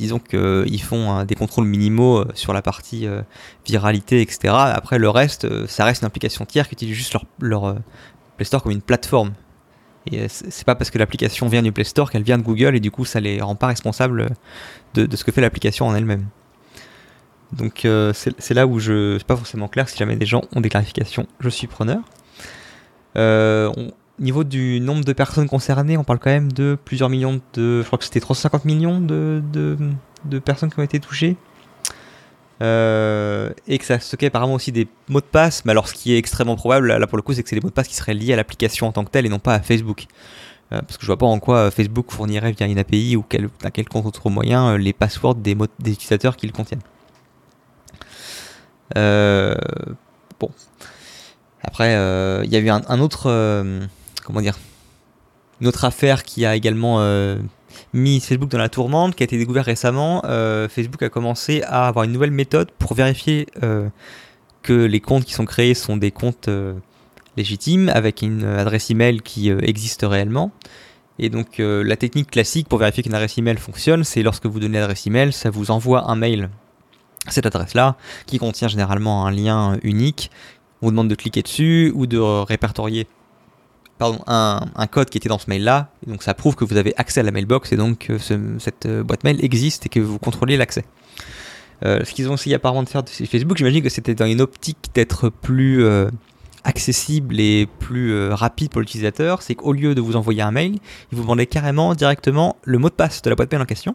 disons qu'ils font des contrôles minimaux euh, sur la partie euh, viralité, etc. Après, le reste, euh, ça reste une application tiers qui utilise juste leur, Play Store comme une plateforme. Et c'est pas parce que l'application vient du Play Store qu'elle vient de Google et du coup ça les rend pas responsables de, ce que fait l'application en elle-même. Donc c'est là où je c'est pas forcément clair. Si jamais des gens ont des clarifications, je suis preneur. Au niveau du nombre de personnes concernées, on parle quand même de plusieurs millions de. Je crois que c'était 350 millions de, de, personnes qui ont été touchées. Euh, et que ça stockait apparemment aussi des mots de passe. Mais alors, ce qui est extrêmement probable, là pour le coup, c'est que c'est des mots de passe qui seraient liés à l'application en tant que telle et non pas à Facebook. Euh, parce que je vois pas en quoi Facebook fournirait via une API ou quel, à quel autre moyen euh, les passwords des, utilisateurs qui le contiennent. bon. Après, il y a eu un autre comment dire, une autre affaire qui a également euh, mis Facebook dans la tourmente, qui a été découverte récemment. Euh, Facebook a commencé à avoir une nouvelle méthode pour vérifier euh, que les comptes qui sont créés sont des comptes légitimes avec une adresse email qui existe réellement. Et donc la technique classique pour vérifier qu'une adresse email fonctionne, c'est lorsque vous donnez l'adresse email, ça vous envoie un mail cette adresse-là, qui contient généralement un lien unique. On vous demande de cliquer dessus ou de répertorier un, code qui était dans ce mail-là. Donc ça prouve que vous avez accès à la mailbox et donc cette boîte mail existe et que vous contrôlez l'accès. ce qu'ils ont essayé apparemment de faire de Facebook, j'imagine que c'était dans une optique d'être plus accessible et plus euh, rapide pour l'utilisateur, c'est qu'au lieu de vous envoyer un mail, il vous demandait carrément directement le mot de passe de la boîte mail en question.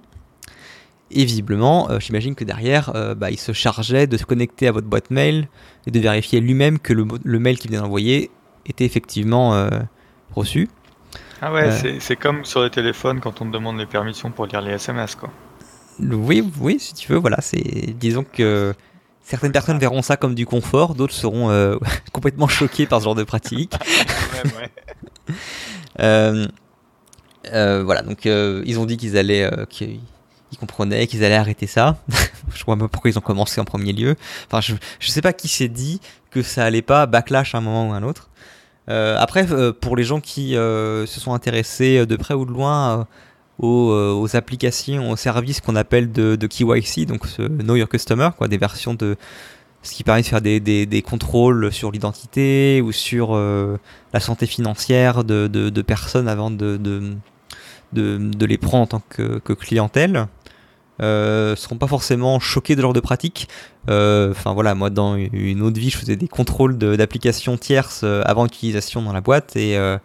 Et visiblement, euh, j'imagine que derrière, euh, bah, il se chargeait de se connecter à votre boîte mail et de vérifier lui-même que le, mail qu'il vient d'envoyer était effectivement reçu. Ah ouais, c'est comme sur les téléphones quand on te demande les permissions pour lire les SMS, quoi. Oui, oui, si tu veux, voilà, c'est disons que Certaines personnes verront ça comme du confort, d'autres seront euh, <laughs> complètement choqués par ce genre de pratique. <laughs> <laughs> Euh, euh, voilà, donc ils ont dit qu'ils allaient, qu'ils comprenaient, qu'ils allaient arrêter ça. je vois pas pourquoi ils ont commencé en premier lieu. Enfin, je, je sais pas qui s'est dit que ça allait pas backlash à un moment ou à un autre. Après, pour les gens qui se sont intéressés de près ou de loin euh, aux, applications, aux services qu'on appelle de, de, KYC, donc ce Know Your Customer, quoi, des versions de ce qui permet de faire des, des, des contrôles sur l'identité ou sur euh, la santé financière de, de, de personnes avant de, de, les prendre en tant que, que clientèle euh, seront pas forcément choqués de genre de pratique. Euh, enfin voilà, moi dans une autre vie, je faisais des contrôles d'applications tierces euh, avant utilisation dans la boîte et, euh,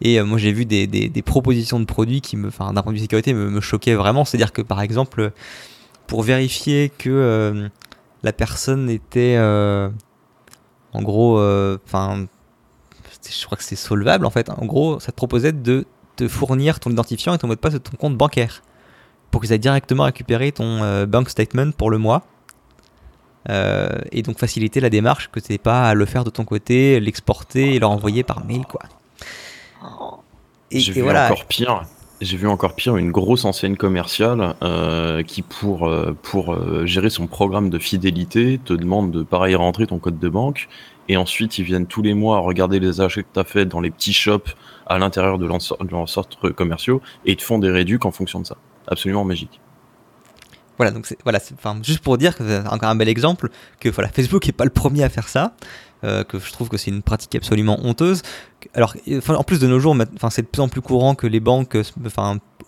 et moi j'ai vu des, des, propositions de produits qui enfin d'un point de vue sécurité, me, me choquaient vraiment. C'est-à-dire que par exemple, pour vérifier que la personne était en gros, enfin, je crois que c'est solvable en fait. En gros, ça te proposait de te fournir ton identifiant et ton mot de passe de ton compte bancaire pour qu'ils aillent directement récupérer ton euh, bank statement pour le mois. Euh, et donc faciliter la démarche que tu pas à le faire de ton côté, l'exporter et leur envoyer par mail quoi. J'ai vu encore pire. J'ai vu encore pire une grosse enseigne commerciale euh, qui pour pour gérer son programme de fidélité te demande de pareil rentrer ton code de banque et ensuite ils viennent tous les mois regarder les achats que tu as fait dans les petits shops à l'intérieur de leurs centres commerciaux et ils te font des réductions en fonction de ça absolument magique. Voilà, donc voilà, juste pour dire que encore un bel exemple que voilà, Facebook n'est pas le premier à faire ça, euh, que je trouve que c'est une pratique absolument honteuse. Alors, en plus de nos jours, c'est de plus en plus courant que les banques,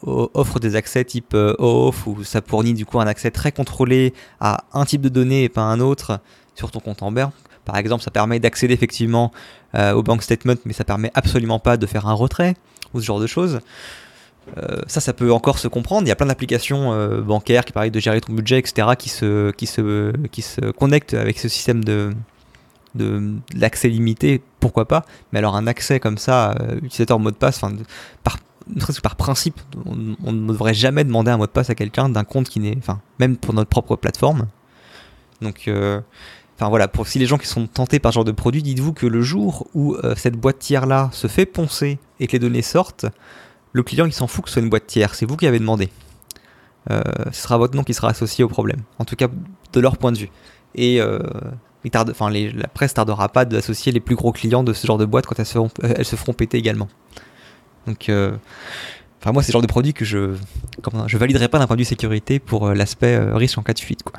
offrent des accès type euh, OAuth où ça fournit du coup un accès très contrôlé à un type de données et pas un autre sur ton compte Amber. Par exemple, ça permet d'accéder effectivement euh, au bank statement, mais ça permet absolument pas de faire un retrait ou ce genre de choses. Euh, ça, ça peut encore se comprendre. Il y a plein d'applications euh, bancaires qui permettent de gérer ton budget, etc., qui se, qui se, qui se connectent avec ce système de, de, l'accès limité, pourquoi pas? Mais alors un accès comme ça, euh, utilisateur mot de passe, par, par principe, on, ne devrait jamais demander un mot de passe à quelqu'un d'un compte qui n'est, enfin, même pour notre propre plateforme. Donc, enfin voilà, si les gens qui sont tentés par ce genre de produit, dites-vous que le jour où cette boîte tiers là se fait poncer et que les données sortent, le client il s'en fout que ce soit une boîte tiers, c'est vous qui avez demandé. Euh, ce sera votre nom qui sera associé au problème, en tout cas de leur point de vue. Et euh, la presse tardera pas d'associer les plus gros clients de ce genre de boîte quand elles se feront, elles se feront péter également. Donc, euh, moi c'est le genre de produit que je, comment, je validerai pas d'un point de vue sécurité pour l'aspect risque en cas de fuite, quoi.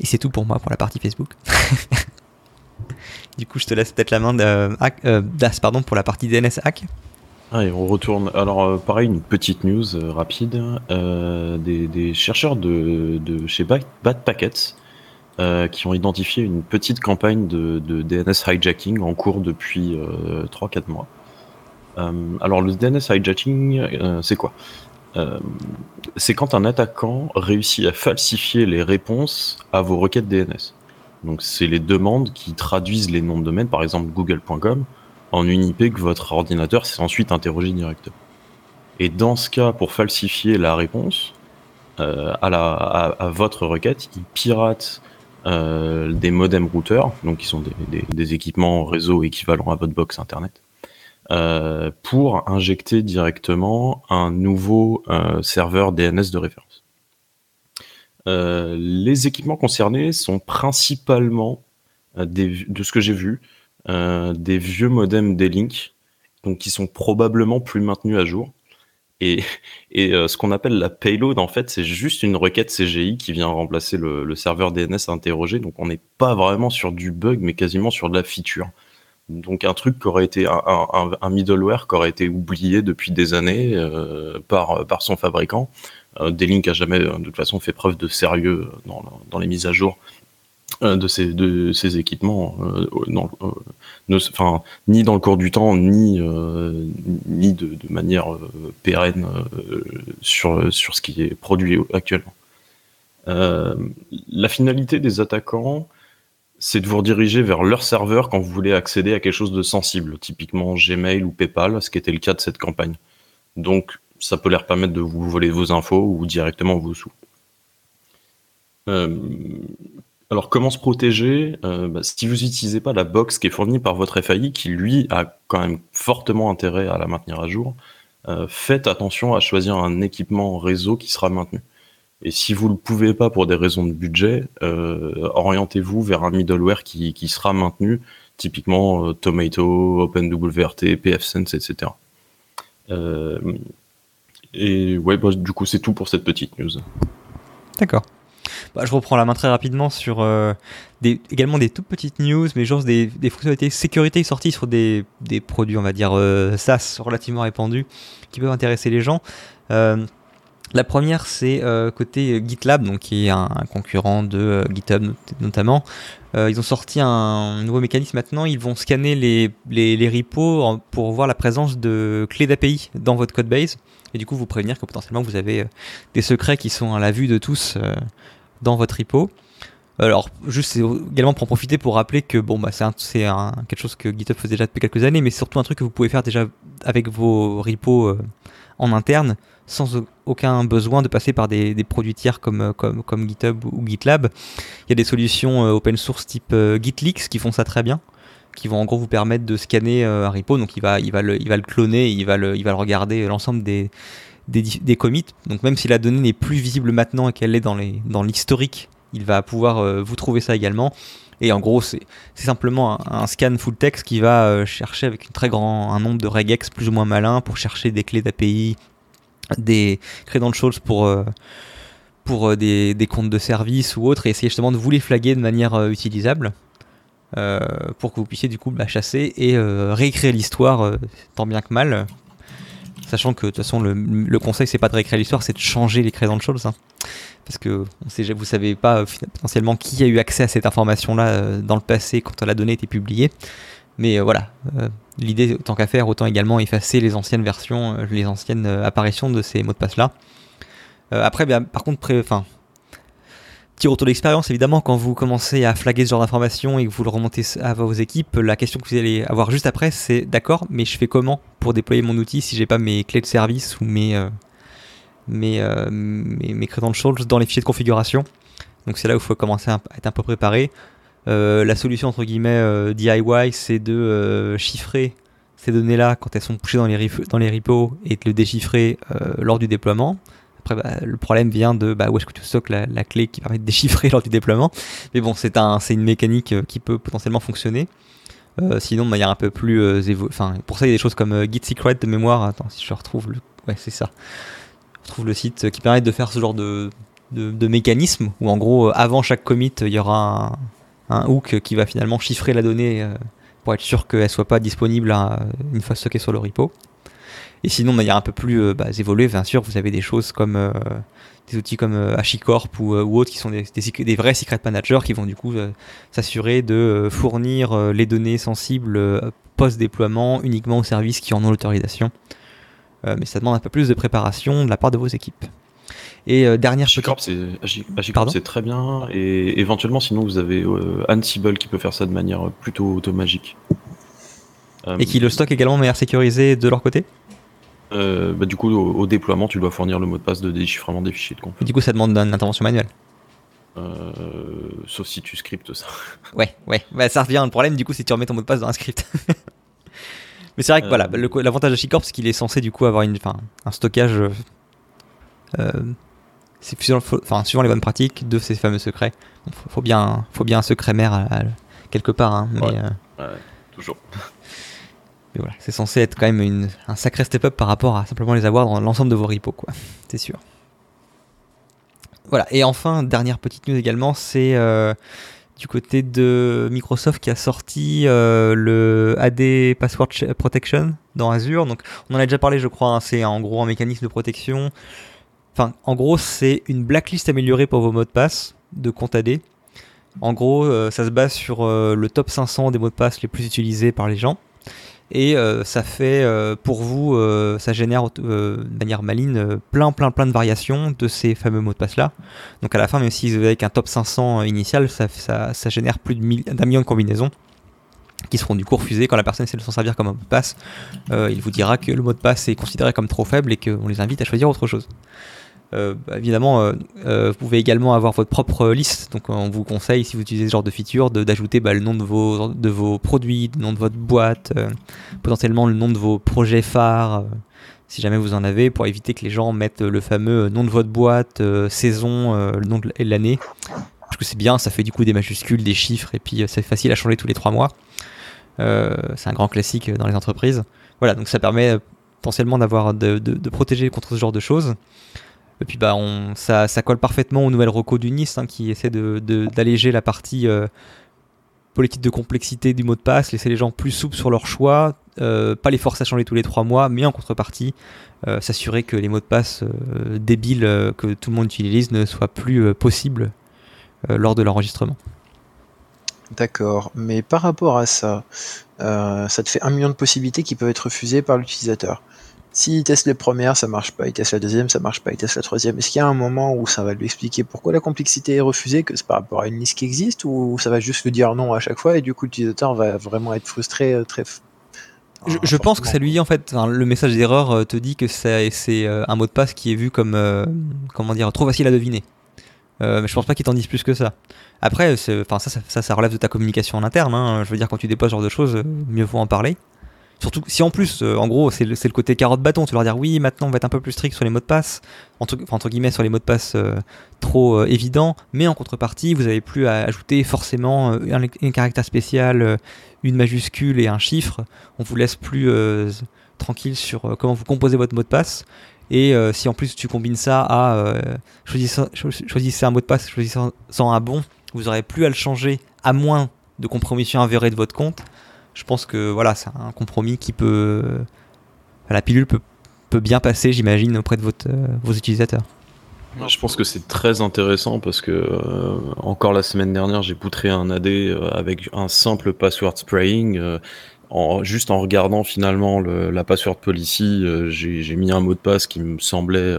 Et c'est tout pour moi pour la partie Facebook. <laughs> Du coup, je te laisse peut-être la main euh, d'As pardon, pour la partie DNS hack. Allez, on retourne. Alors, euh, pareil, une petite news euh, rapide. Des, chercheurs de, chez Bad, Packets qui ont identifié une petite campagne de, DNS hijacking en cours depuis 3-4 mois. alors, le DNS hijacking, c'est quoi? C'est quand un attaquant réussit à falsifier les réponses à vos requêtes DNS. Donc c'est les demandes qui traduisent les noms de domaine, par exemple google.com, en une IP que votre ordinateur s'est ensuite interrogé directement. Et dans ce cas, pour falsifier la réponse euh, à, la, à, votre requête, il pirate euh, des modems routeurs, donc qui sont des, des, équipements réseau équivalents à votre box internet, euh, pour injecter directement un nouveau serveur DNS de référence. Euh, les équipements concernés sont principalement, euh, de ce que j'ai vu, euh, des vieux modems D-Link qui donc qui sont probablement plus maintenus à jour. Et, <laughs> et ce qu'on appelle la payload, en fait, c'est juste une requête CGI qui vient remplacer le, le serveur DNS à interroger. Donc on n'est pas vraiment sur du bug, mais quasiment sur de la feature. Donc un truc qui aurait été un, middleware qui aurait été oublié depuis des années euh, par, par son fabricant. Euh, D-Link a jamais de toute façon fait preuve de sérieux dans, dans les mises à jour euh, de ces de ces équipements, enfin ni dans le cours du temps ni ni de, de manière pérenne sur sur ce qui est produit actuellement. la finalité des attaquants c'est de vous rediriger vers leur serveur quand vous voulez accéder à quelque chose de sensible, typiquement Gmail ou PayPal, ce qui était le cas de cette campagne. Donc, ça peut leur permettre de vous voler vos infos ou directement vos sous. Euh, alors, comment se protéger? Euh, bah, Si vous n'utilisez pas la box qui est fournie par votre FAI, qui lui a quand même fortement intérêt à la maintenir à jour, euh, faites attention à choisir un équipement réseau qui sera maintenu. Et si vous ne le pouvez pas pour des raisons de budget, euh, orientez-vous vers un middleware qui, qui sera maintenu, typiquement euh, Tomato, OpenWRT, PFSense, etc. Euh, et ouais, bah, du coup, c'est tout pour cette petite news. D'accord. Bah, je reprends la main très rapidement sur euh, des, également des toutes petites news, mais genre des, des fonctionnalités sécurité sorties sur des, des produits, on va dire, euh, SaaS relativement répandus qui peuvent intéresser les gens. La première, c'est euh, côté GitLab, donc qui est un, concurrent de euh, GitHub notamment. Euh, ils ont sorti un nouveau mécanisme maintenant. Ils vont scanner les, les, repos pour voir la présence de clés d'API dans votre code base et du coup vous prévenir que potentiellement vous avez des secrets qui sont à la vue de tous dans votre repo. Alors, juste également pour en profiter pour rappeler que bon, bah, c'est quelque chose que GitHub faisait déjà depuis quelques années, mais surtout un truc que vous pouvez faire déjà avec vos repos en interne sans aucun besoin de passer par des, produits tiers comme, euh, comme, comme GitHub ou GitLab. Il y a des solutions euh, open source type euh, GitLeaks qui font ça très bien, qui vont en gros vous permettre de scanner un repo. Donc il va, il va, le, il va le cloner, il va le, il va le regarder l'ensemble des, des, commits. Donc même si la donnée n'est plus visible maintenant et qu'elle est dans l'historique, dans il va pouvoir vous trouver ça également. Et en gros, c'est simplement un, scan full text qui va chercher avec une très grand, un nombre de regex plus ou moins malins pour chercher des clés d'API, des credentials pour, euh, pour euh, des, des, comptes de service ou autres et essayer justement de vous les flaguer de manière euh, utilisable pour que vous puissiez du coup la chasser et réécrire l'histoire tant bien que mal. Sachant que de toute façon le, le conseil c'est pas de réécrire l'histoire, c'est de changer les credentials. Hein. Parce que vous savez pas potentiellement qui a eu accès à cette information là dans le passé quand la donnée était publiée. Mais voilà, L'idée, tant qu'à faire, autant également effacer les anciennes versions, euh, les anciennes euh, apparitions de ces mots de passe-là. Euh, après, bien, par contre, petit retour d'expérience, évidemment, quand vous commencez à flaguer ce genre d'informations et que vous le remontez à vos équipes, la question que vous allez avoir juste après, c'est d'accord, mais je fais comment pour déployer mon outil si j'ai pas mes clés de service ou mes, mes, mes, mes credentials dans les fichiers de configuration? Donc c'est là où il faut commencer à être un peu préparé. Euh, la solution entre guillemets euh, DIY, c'est de euh, chiffrer ces données-là quand elles sont poussées dans les, dans les repos et de le déchiffrer lors du déploiement. Après, bah, le problème vient de bah, où est-ce que tu stockes la, clé qui permet de déchiffrer <laughs> lors du déploiement. Mais bon, c'est un, une mécanique qui peut potentiellement fonctionner. sinon, de manière un peu plus enfin, pour ça, il y a des choses comme Git Secret de mémoire. Attends, si je retrouve le, ouais, c'est ça. Je retrouve le site qui permet de faire ce genre de, de, de mécanisme où en gros, avant chaque commit, il y aura un, un hook qui va finalement chiffrer la donnée euh, pour être sûr qu'elle soit pas disponible une fois stockée sur le repo. Et sinon, de manière un peu plus euh, bah, évoluée, bien sûr, vous avez des choses comme euh, des outils comme HashiCorp ou, ou, autres qui sont des, des, vrais secret managers qui vont du coup s'assurer de fournir les données sensibles post-déploiement uniquement aux services qui en ont l'autorisation. mais ça demande un peu plus de préparation de la part de vos équipes. Et euh, dernière HashiCorp, c'est très bien. Et éventuellement, sinon, vous avez euh, Ansible qui peut faire ça de manière plutôt automagique. Et qui le stocke également de manière sécurisée de leur côté? Euh, bah, du coup, au, déploiement, tu dois fournir le mot de passe de déchiffrement des fichiers de compte. Du coup, ça demande une intervention manuelle. sauf si tu scriptes ça. <laughs> Ouais, ouais. Bah, ça revient. Le problème, du coup, si tu remets ton mot de passe dans un script. <laughs> Mais c'est vrai que voilà, l'avantage de c'est qu'il est censé du coup avoir une, un stockage suivant, enfin, suivant les bonnes pratiques de ces fameux secrets. Il faut, bien, faut bien un secret mère quelque part. Hein, mais, euh, toujours. <laughs> Mais voilà, c'est censé être quand même une, un sacré step-up par rapport à simplement les avoir dans l'ensemble de vos repos, quoi. <laughs> C'est sûr. Voilà, et enfin, dernière petite news également, c'est euh, du côté de Microsoft qui a sorti euh, le AD Password Protection dans Azure. Donc, on en a déjà parlé, je crois. hein, c'est en gros un mécanisme de protection. En gros, c'est une blacklist améliorée pour vos mots de passe de compte AD. En gros, euh, ça se base sur euh, le top 500 des mots de passe les plus utilisés par les gens. Et euh, ça fait pour vous, ça génère de manière maligne plein, plein, plein de variations de ces fameux mots de passe là. Donc à la fin, même si vous avez avec top 500 initial, ça, génère plus d'un million de combinaisons qui seront du coup refusées quand la personne essaie de s'en servir comme un mot de passe. il vous dira que le mot de passe est considéré comme trop faible et qu'on les invite à choisir autre chose. Euh, bah, évidemment, euh, euh, vous pouvez également avoir votre propre liste. Donc, on vous conseille, si vous utilisez ce genre de feature, d'ajouter bah, le nom de vos, de vos produits, le nom de votre boîte, potentiellement le nom de vos projets phares, si jamais vous en avez, pour éviter que les gens mettent le fameux nom de votre boîte, saison, le nom de l'année. Parce que c'est bien, ça fait du coup des majuscules, des chiffres, et puis c'est facile à changer tous les trois mois. C'est un grand classique dans les entreprises. Voilà, donc ça permet potentiellement d'avoir de, de- de protéger contre ce genre de choses. Et puis bah on, ça, ça colle parfaitement aux nouvelles recos du NIST hein, qui essaie de- de- d'alléger la partie euh, politique de complexité du mot de passe, laisser les gens plus souples sur leur choix, euh, pas les forcer à changer tous les trois mois, mais en contrepartie euh, s'assurer que les mots de passe débiles que tout le monde utilise ne soient plus possibles lors de l'enregistrement. D'accord, mais par rapport à ça, ça te fait un million de possibilités qui peuvent être refusées par l'utilisateur. S'il teste les premières, ça marche pas, il teste la deuxième, ça marche pas, il teste la troisième. Est-ce qu'il y a un moment où ça va lui expliquer pourquoi la complexité est refusée, que c'est par rapport à une liste qui existe, ou ça va juste lui dire non à chaque fois et du coup l'utilisateur va vraiment être frustré euh, très. Je, je pense que ça lui dit en fait, enfin, le message d'erreur euh, te dit que c'est euh, un mot de passe qui est vu comme euh, comment dire trop facile à deviner. Euh, mais je pense pas qu'il t'en dise plus que ça. Après, ça, ça, ça, ça relève de ta communication en interne. hein. Je veux dire, quand tu déposes ce genre de choses, mieux vaut en parler. Surtout si en plus, euh, en gros, c'est le, côté carotte bâton. Tu leur dire oui, maintenant on va être un peu plus strict sur les mots de passe, entre, guillemets sur les mots de passe euh, trop euh, évidents, mais en contrepartie, vous avez plus à ajouter forcément euh, un, caractère spécial, une majuscule et un chiffre. On vous laisse plus tranquille sur comment vous composez votre mot de passe. Et si en plus tu combines ça à choisissez, cho- choisissez un mot de passe, choisissez un bon, vous aurez plus à le changer à moins de compromission avérée de votre compte. Je pense que voilà, c'est un compromis qui peut. la pilule peut, peut bien passer, j'imagine, auprès de euh, vos utilisateurs. Je pense que c'est très intéressant parce que euh, encore la semaine dernière, j'ai poutré un AD euh, avec un simple password spraying. juste en regardant finalement le- la password policy, j'ai mis un mot de passe qui me semblait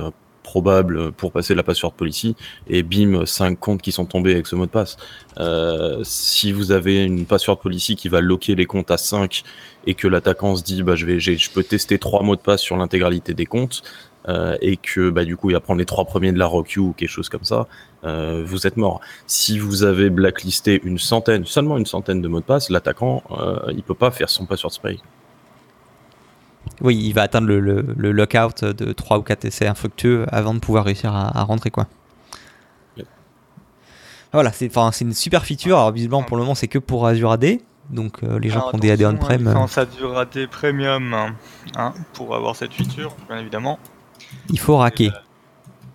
probable pour passer la password policy et bim, cinq comptes qui sont tombés avec ce mot de passe. Euh, si vous avez une password policy qui va loquer les comptes à 5 et que l'attaquant se dit bah je vais peux tester trois mots de passe sur l'intégralité des comptes, euh, et que bah, du coup il va prendre les trois premiers de la rock ou quelque chose comme ça, euh, vous êtes mort. Si vous avez blacklisté une centaine, seulement une centaine de mots de passe, l'attaquant il peut pas faire son password spray. Oui, il va atteindre le, le, le lockout de 3 ou 4 essais infructueux avant de pouvoir réussir à, à rentrer quoi. Yep. Voilà, c'est enfin, c'est une super feature. Alors visiblement pour le moment c'est que pour Azure AD, donc euh, les gens Alors, qui ont des AD on-prem. hein, euh, Azure AD Premium hein, hein, pour avoir cette feature, bien évidemment. il faut raquer.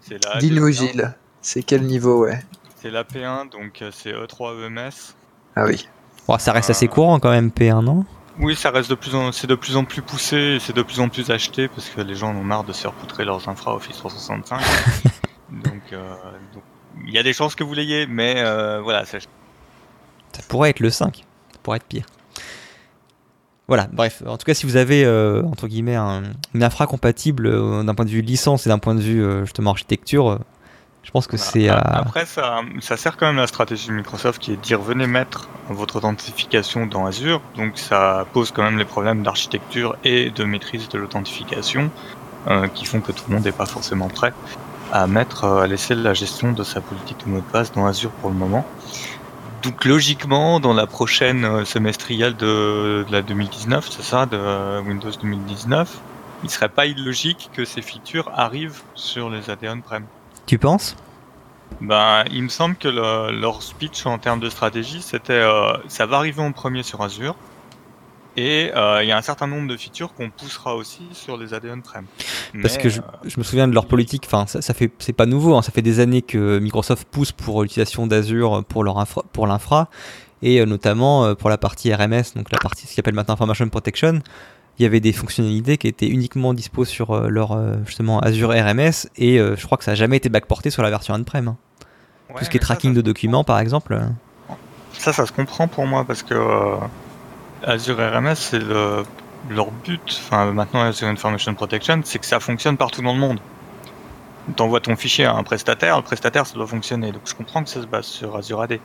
C'est la Dis-nous, AD1, Gilles, c'est quel niveau, ouais C'est la P1, donc euh, c'est E3 EMS. Ah oui. Bon, ça reste Euh, assez courant quand même P1 non? Oui, ça reste de plus en, c'est de plus en plus poussé et c'est de plus en plus acheté parce que les gens en ont marre de se repoutrer leurs infra Office 365. <laughs> donc, euh, donc, il y a des chances que vous l'ayez, mais euh, voilà, c'est Ça pourrait être le 5, ça pourrait être pire. Voilà, bref, en tout cas, si vous avez euh, entre guillemets un- une infra compatible d'un point de vue licence et d'un point de vue justement architecture, je pense que c'est à. Après, ça, ça sert quand même la stratégie de Microsoft qui est de dire venez mettre votre authentification dans Azure. Donc ça pose quand même les problèmes d'architecture et de maîtrise de l'authentification euh, qui font que tout le monde n'est pas forcément prêt à mettre, euh, à laisser la gestion de sa politique de mot de passe dans Azure pour le moment. Donc logiquement, dans la prochaine euh, semestrielle de, de la 2019, c'est ça, de euh, Windows 2019, il serait pas illogique que ces features arrivent sur les AD on-prem. Tu penses? Ben, il me semble que le- leur speech en termes de stratégie, c'était euh, ça va arriver en premier sur Azure. Et euh, il y a un certain nombre de features qu'on poussera aussi sur les AD on-prem. Parce que je, me souviens de leur politique, enfin ça, ça fait c'est pas nouveau, hein, ça fait des années que Microsoft pousse pour l'utilisation d'Azure pour leur infra, pour l'infra et notamment pour la partie RMS, donc la partie ce qu'ils appelle maintenant Information Protection il y avait des fonctionnalités qui étaient uniquement dispo sur euh, leur euh, justement Azure RMS et euh, je crois que ça n'a jamais été backporté sur la version on-prem. Hein. Tout ce qui est tracking de documents par exemple. Ça, ça se comprend pour moi parce que Azure RMS, c'est le, leur but, enfin maintenant Azure Information Protection, c'est que ça fonctionne partout dans le monde. Tu envoies ton fichier à un prestataire, le prestataire ça doit fonctionner. Donc je comprends que ça se base sur Azure AD.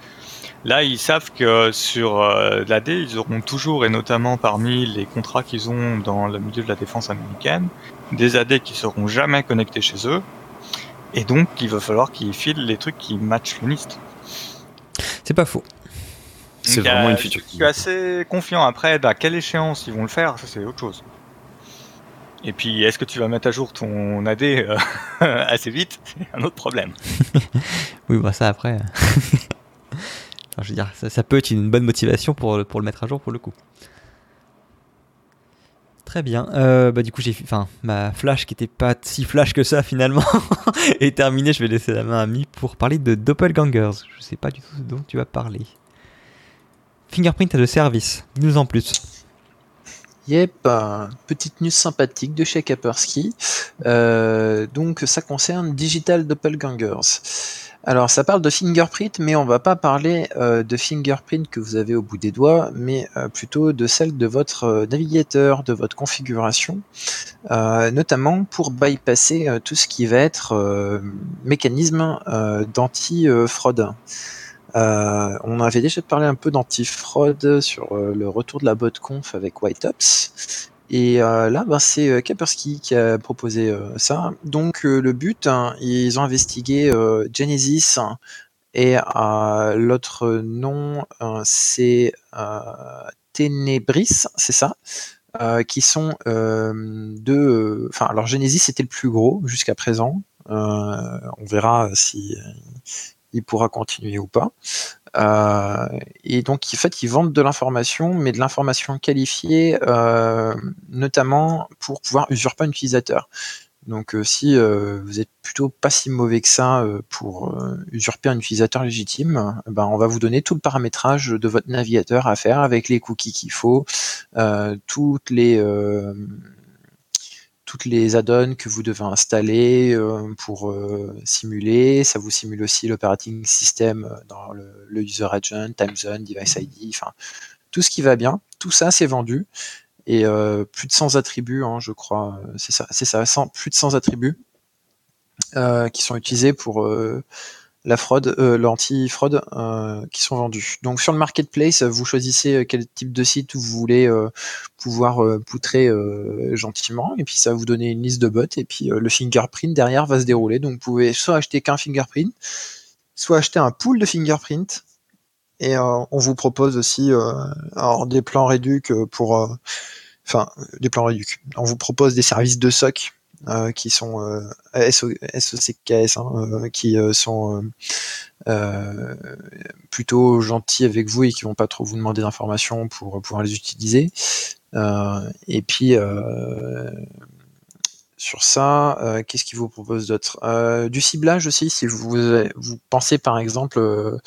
Là, ils savent que sur euh, l'AD, ils auront toujours, et notamment parmi les contrats qu'ils ont dans le milieu de la défense américaine, des AD qui seront jamais connectés chez eux. Et donc, il va falloir qu'ils filent les trucs qui matchent le NIST. C'est pas faux. C'est vraiment une feature. Je suis assez confiant. Après, à quelle échéance ils vont le faire, ça c'est autre chose. Et puis, est-ce que tu vas mettre à jour ton AD euh, <laughs> assez vite? C'est un autre problème. <laughs> oui, bah ça après. <laughs> je veux dire, ça, peut être une bonne motivation pour, pour le mettre à jour pour le coup. Très bien. Euh, bah, du coup, j'ai, enfin, ma flash qui n'était pas si flash que ça finalement <laughs> est terminée. Je vais laisser la main à Mi pour parler de Doppelgangers. Je sais pas du tout ce dont tu vas parler. Fingerprint de service. Dis-nous en plus. Yep, petite news sympathique de chez Kaspersky. Euh, donc, ça concerne Digital Doppelgangers. Alors, ça parle de fingerprint, mais on va pas parler euh, de fingerprint que vous avez au bout des doigts, mais euh, plutôt de celle de votre euh, navigateur, de votre configuration, notamment pour bypasser tout ce qui va être mécanisme d'anti-fraude. on avait déjà parlé un peu d'anti-fraude sur le retour de la conf avec Whiteops. Et euh, là, ben, c'est euh, Kaspersky qui a proposé euh, ça. Donc le but, hein, ils ont investigué Genesis et l'autre nom, c'est Tenebris, c'est ça, qui sont deux. Enfin, alors Genesis c'était le plus gros jusqu'à présent. on verra si il pourra continuer ou pas. Euh, et donc, en fait, ils vendent de l'information, mais de l'information qualifiée, euh, notamment pour pouvoir usurper un utilisateur. Donc, euh, si vous êtes plutôt pas si mauvais que ça pour usurper un utilisateur légitime, ben, on va vous donner tout le paramétrage de votre navigateur à faire avec les cookies qu'il faut, toutes les toutes les add-ons que vous devez installer euh, pour euh, simuler. Ça vous simule aussi l'operating system euh, dans le, user agent, time zone, device ID, enfin tout ce qui va bien. Tout ça, c'est vendu. Et plus de 100 attributs, hein, je crois, c'est ça, c'est ça, plus de 100 attributs qui sont utilisés pour la fraude, euh, l'anti-fraude euh, qui sont vendus. Donc sur le marketplace, vous choisissez euh, quel type de site vous voulez pouvoir poutrer gentiment, et puis ça va vous donner une liste de bots, et puis le fingerprint derrière va se dérouler. Donc vous pouvez soit acheter qu'un fingerprint, soit acheter un pool de fingerprint, et on vous propose aussi des plans réduc pour, enfin des plans réduc. On vous propose des services de SOC euh, qui sont euh, SOCKS, hein, euh, qui sont plutôt gentils avec vous et qui vont pas trop vous demander d'informations pour pouvoir les utiliser. et puis sur ça, qu'est-ce qu'il vous propose d'autre? Du ciblage aussi, si vous, vous pensez par exemple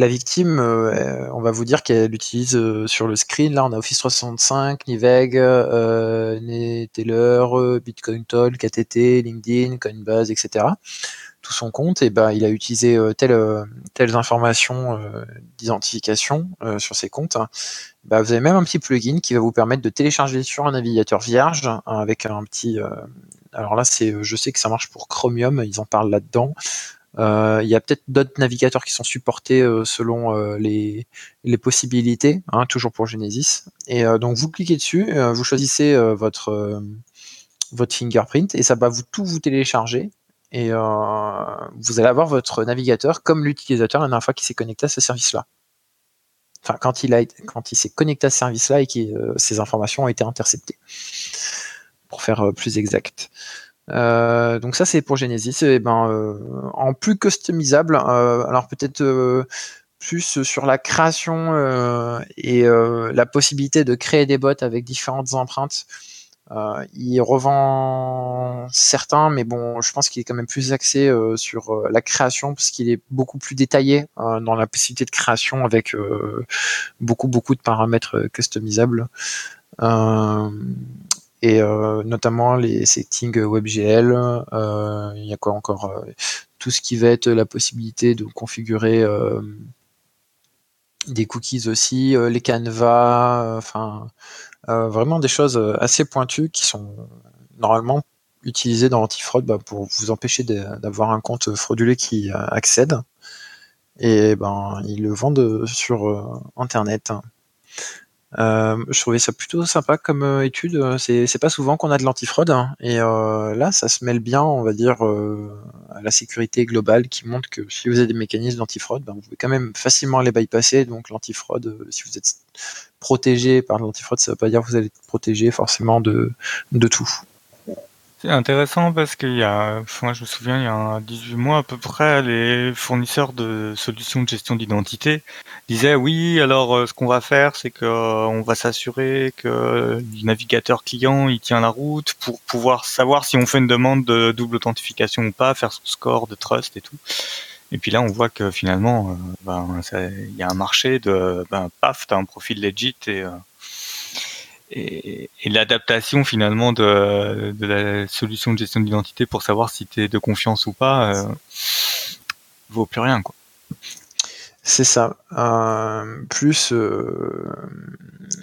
la victime, euh, on va vous dire qu'elle utilise euh, sur le screen, là on a Office 365, Niveg, euh, Neteller, Bitcoin Talk, KTT, LinkedIn, Coinbase, etc. Tout son compte, et ben il a utilisé telles informations d'identification sur ses comptes. Bah, vous avez même un petit plugin qui va vous permettre de télécharger sur un navigateur vierge hein, avec un petit. alors là, c'est, je sais que ça marche pour Chromium, ils en parlent là-dedans. Euh, il y a peut-être d'autres navigateurs qui sont supportés euh, selon euh, les, possibilités, hein, toujours pour Genesis. Et donc vous cliquez dessus, vous choisissez votre votre fingerprint et ça va vous tout vous télécharger et vous allez avoir votre navigateur comme l'utilisateur la dernière fois qui s'est connecté à ce service-là. Enfin, quand il il s'est connecté à ce service-là et que ces informations ont été interceptées, pour faire plus exact. Euh, donc ça c'est pour Genesis. Et ben euh, en plus customisable, euh, alors peut-être plus sur la création et la possibilité de créer des bots avec différentes empreintes. Euh, il revend certains, mais bon, je pense qu'il est quand même plus axé euh, sur euh, la création parce qu'il est beaucoup plus détaillé dans la possibilité de création avec beaucoup beaucoup de paramètres customisables. Et notamment les settings WebGL. Il y a quoi encore Tout ce qui va être la possibilité de configurer des cookies aussi, les canevas, enfin euh, vraiment des choses euh, assez pointues qui sont normalement utilisées dans l'antifraude bah, pour vous empêcher d'avoir un compte frauduleux qui euh, accède. Et ben ils le vendent sur internet. Euh, je trouvais ça plutôt sympa comme euh, étude. C'est pas souvent qu'on a de l'antifraude. Hein. Et euh, là, ça se mêle bien, on va dire, à la sécurité globale qui montre que si vous avez des mécanismes d'antifraude, ben, vous pouvez quand même facilement les bypasser. Donc l'antifraude, si vous êtes protégé par l'antifraude, ça ne veut pas dire que vous allez être protégé forcément de, de tout. C'est intéressant parce qu'il y a, moi je me souviens, il y a 18 mois à peu près, les fournisseurs de solutions de gestion d'identité disaient oui, alors euh, ce qu'on va faire, c'est que euh, on va s'assurer que le navigateur client il tient la route pour pouvoir savoir si on fait une demande de double authentification ou pas, faire son score de trust et tout. Et puis là, on voit que finalement, euh, ben, il y a un marché de, ben, paf, t'as un profil legit et et, l'adaptation finalement de, la solution de gestion d'identité pour savoir si tu es de confiance ou pas euh, vaut plus rien quoi. C'est ça. Euh, plus euh,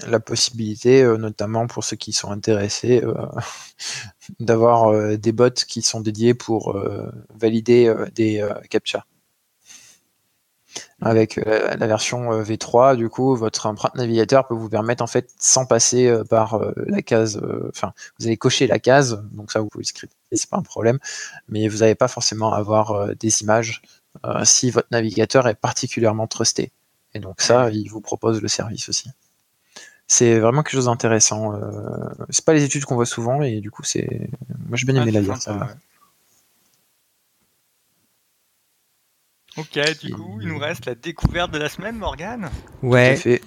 la possibilité, notamment pour ceux qui sont intéressés, <laughs> d'avoir des bots qui sont dédiés pour valider des captcha. Avec euh, la, version euh, V3, du coup, votre empreinte navigateur peut vous permettre, en fait, sans passer euh, par la case, enfin, vous allez cocher la case, donc ça, vous pouvez le scripter, c'est pas un problème, mais vous n'allez pas forcément avoir des images si votre navigateur est particulièrement trusté. Et donc ça, il vous propose le service aussi. C'est vraiment quelque chose d'intéressant. c'est pas les études qu'on voit souvent, et du coup, c'est, moi, j'ai bien aimé la lire. Ça Ok, du coup, il nous reste la découverte de la semaine, Morgane Ouais. Fait.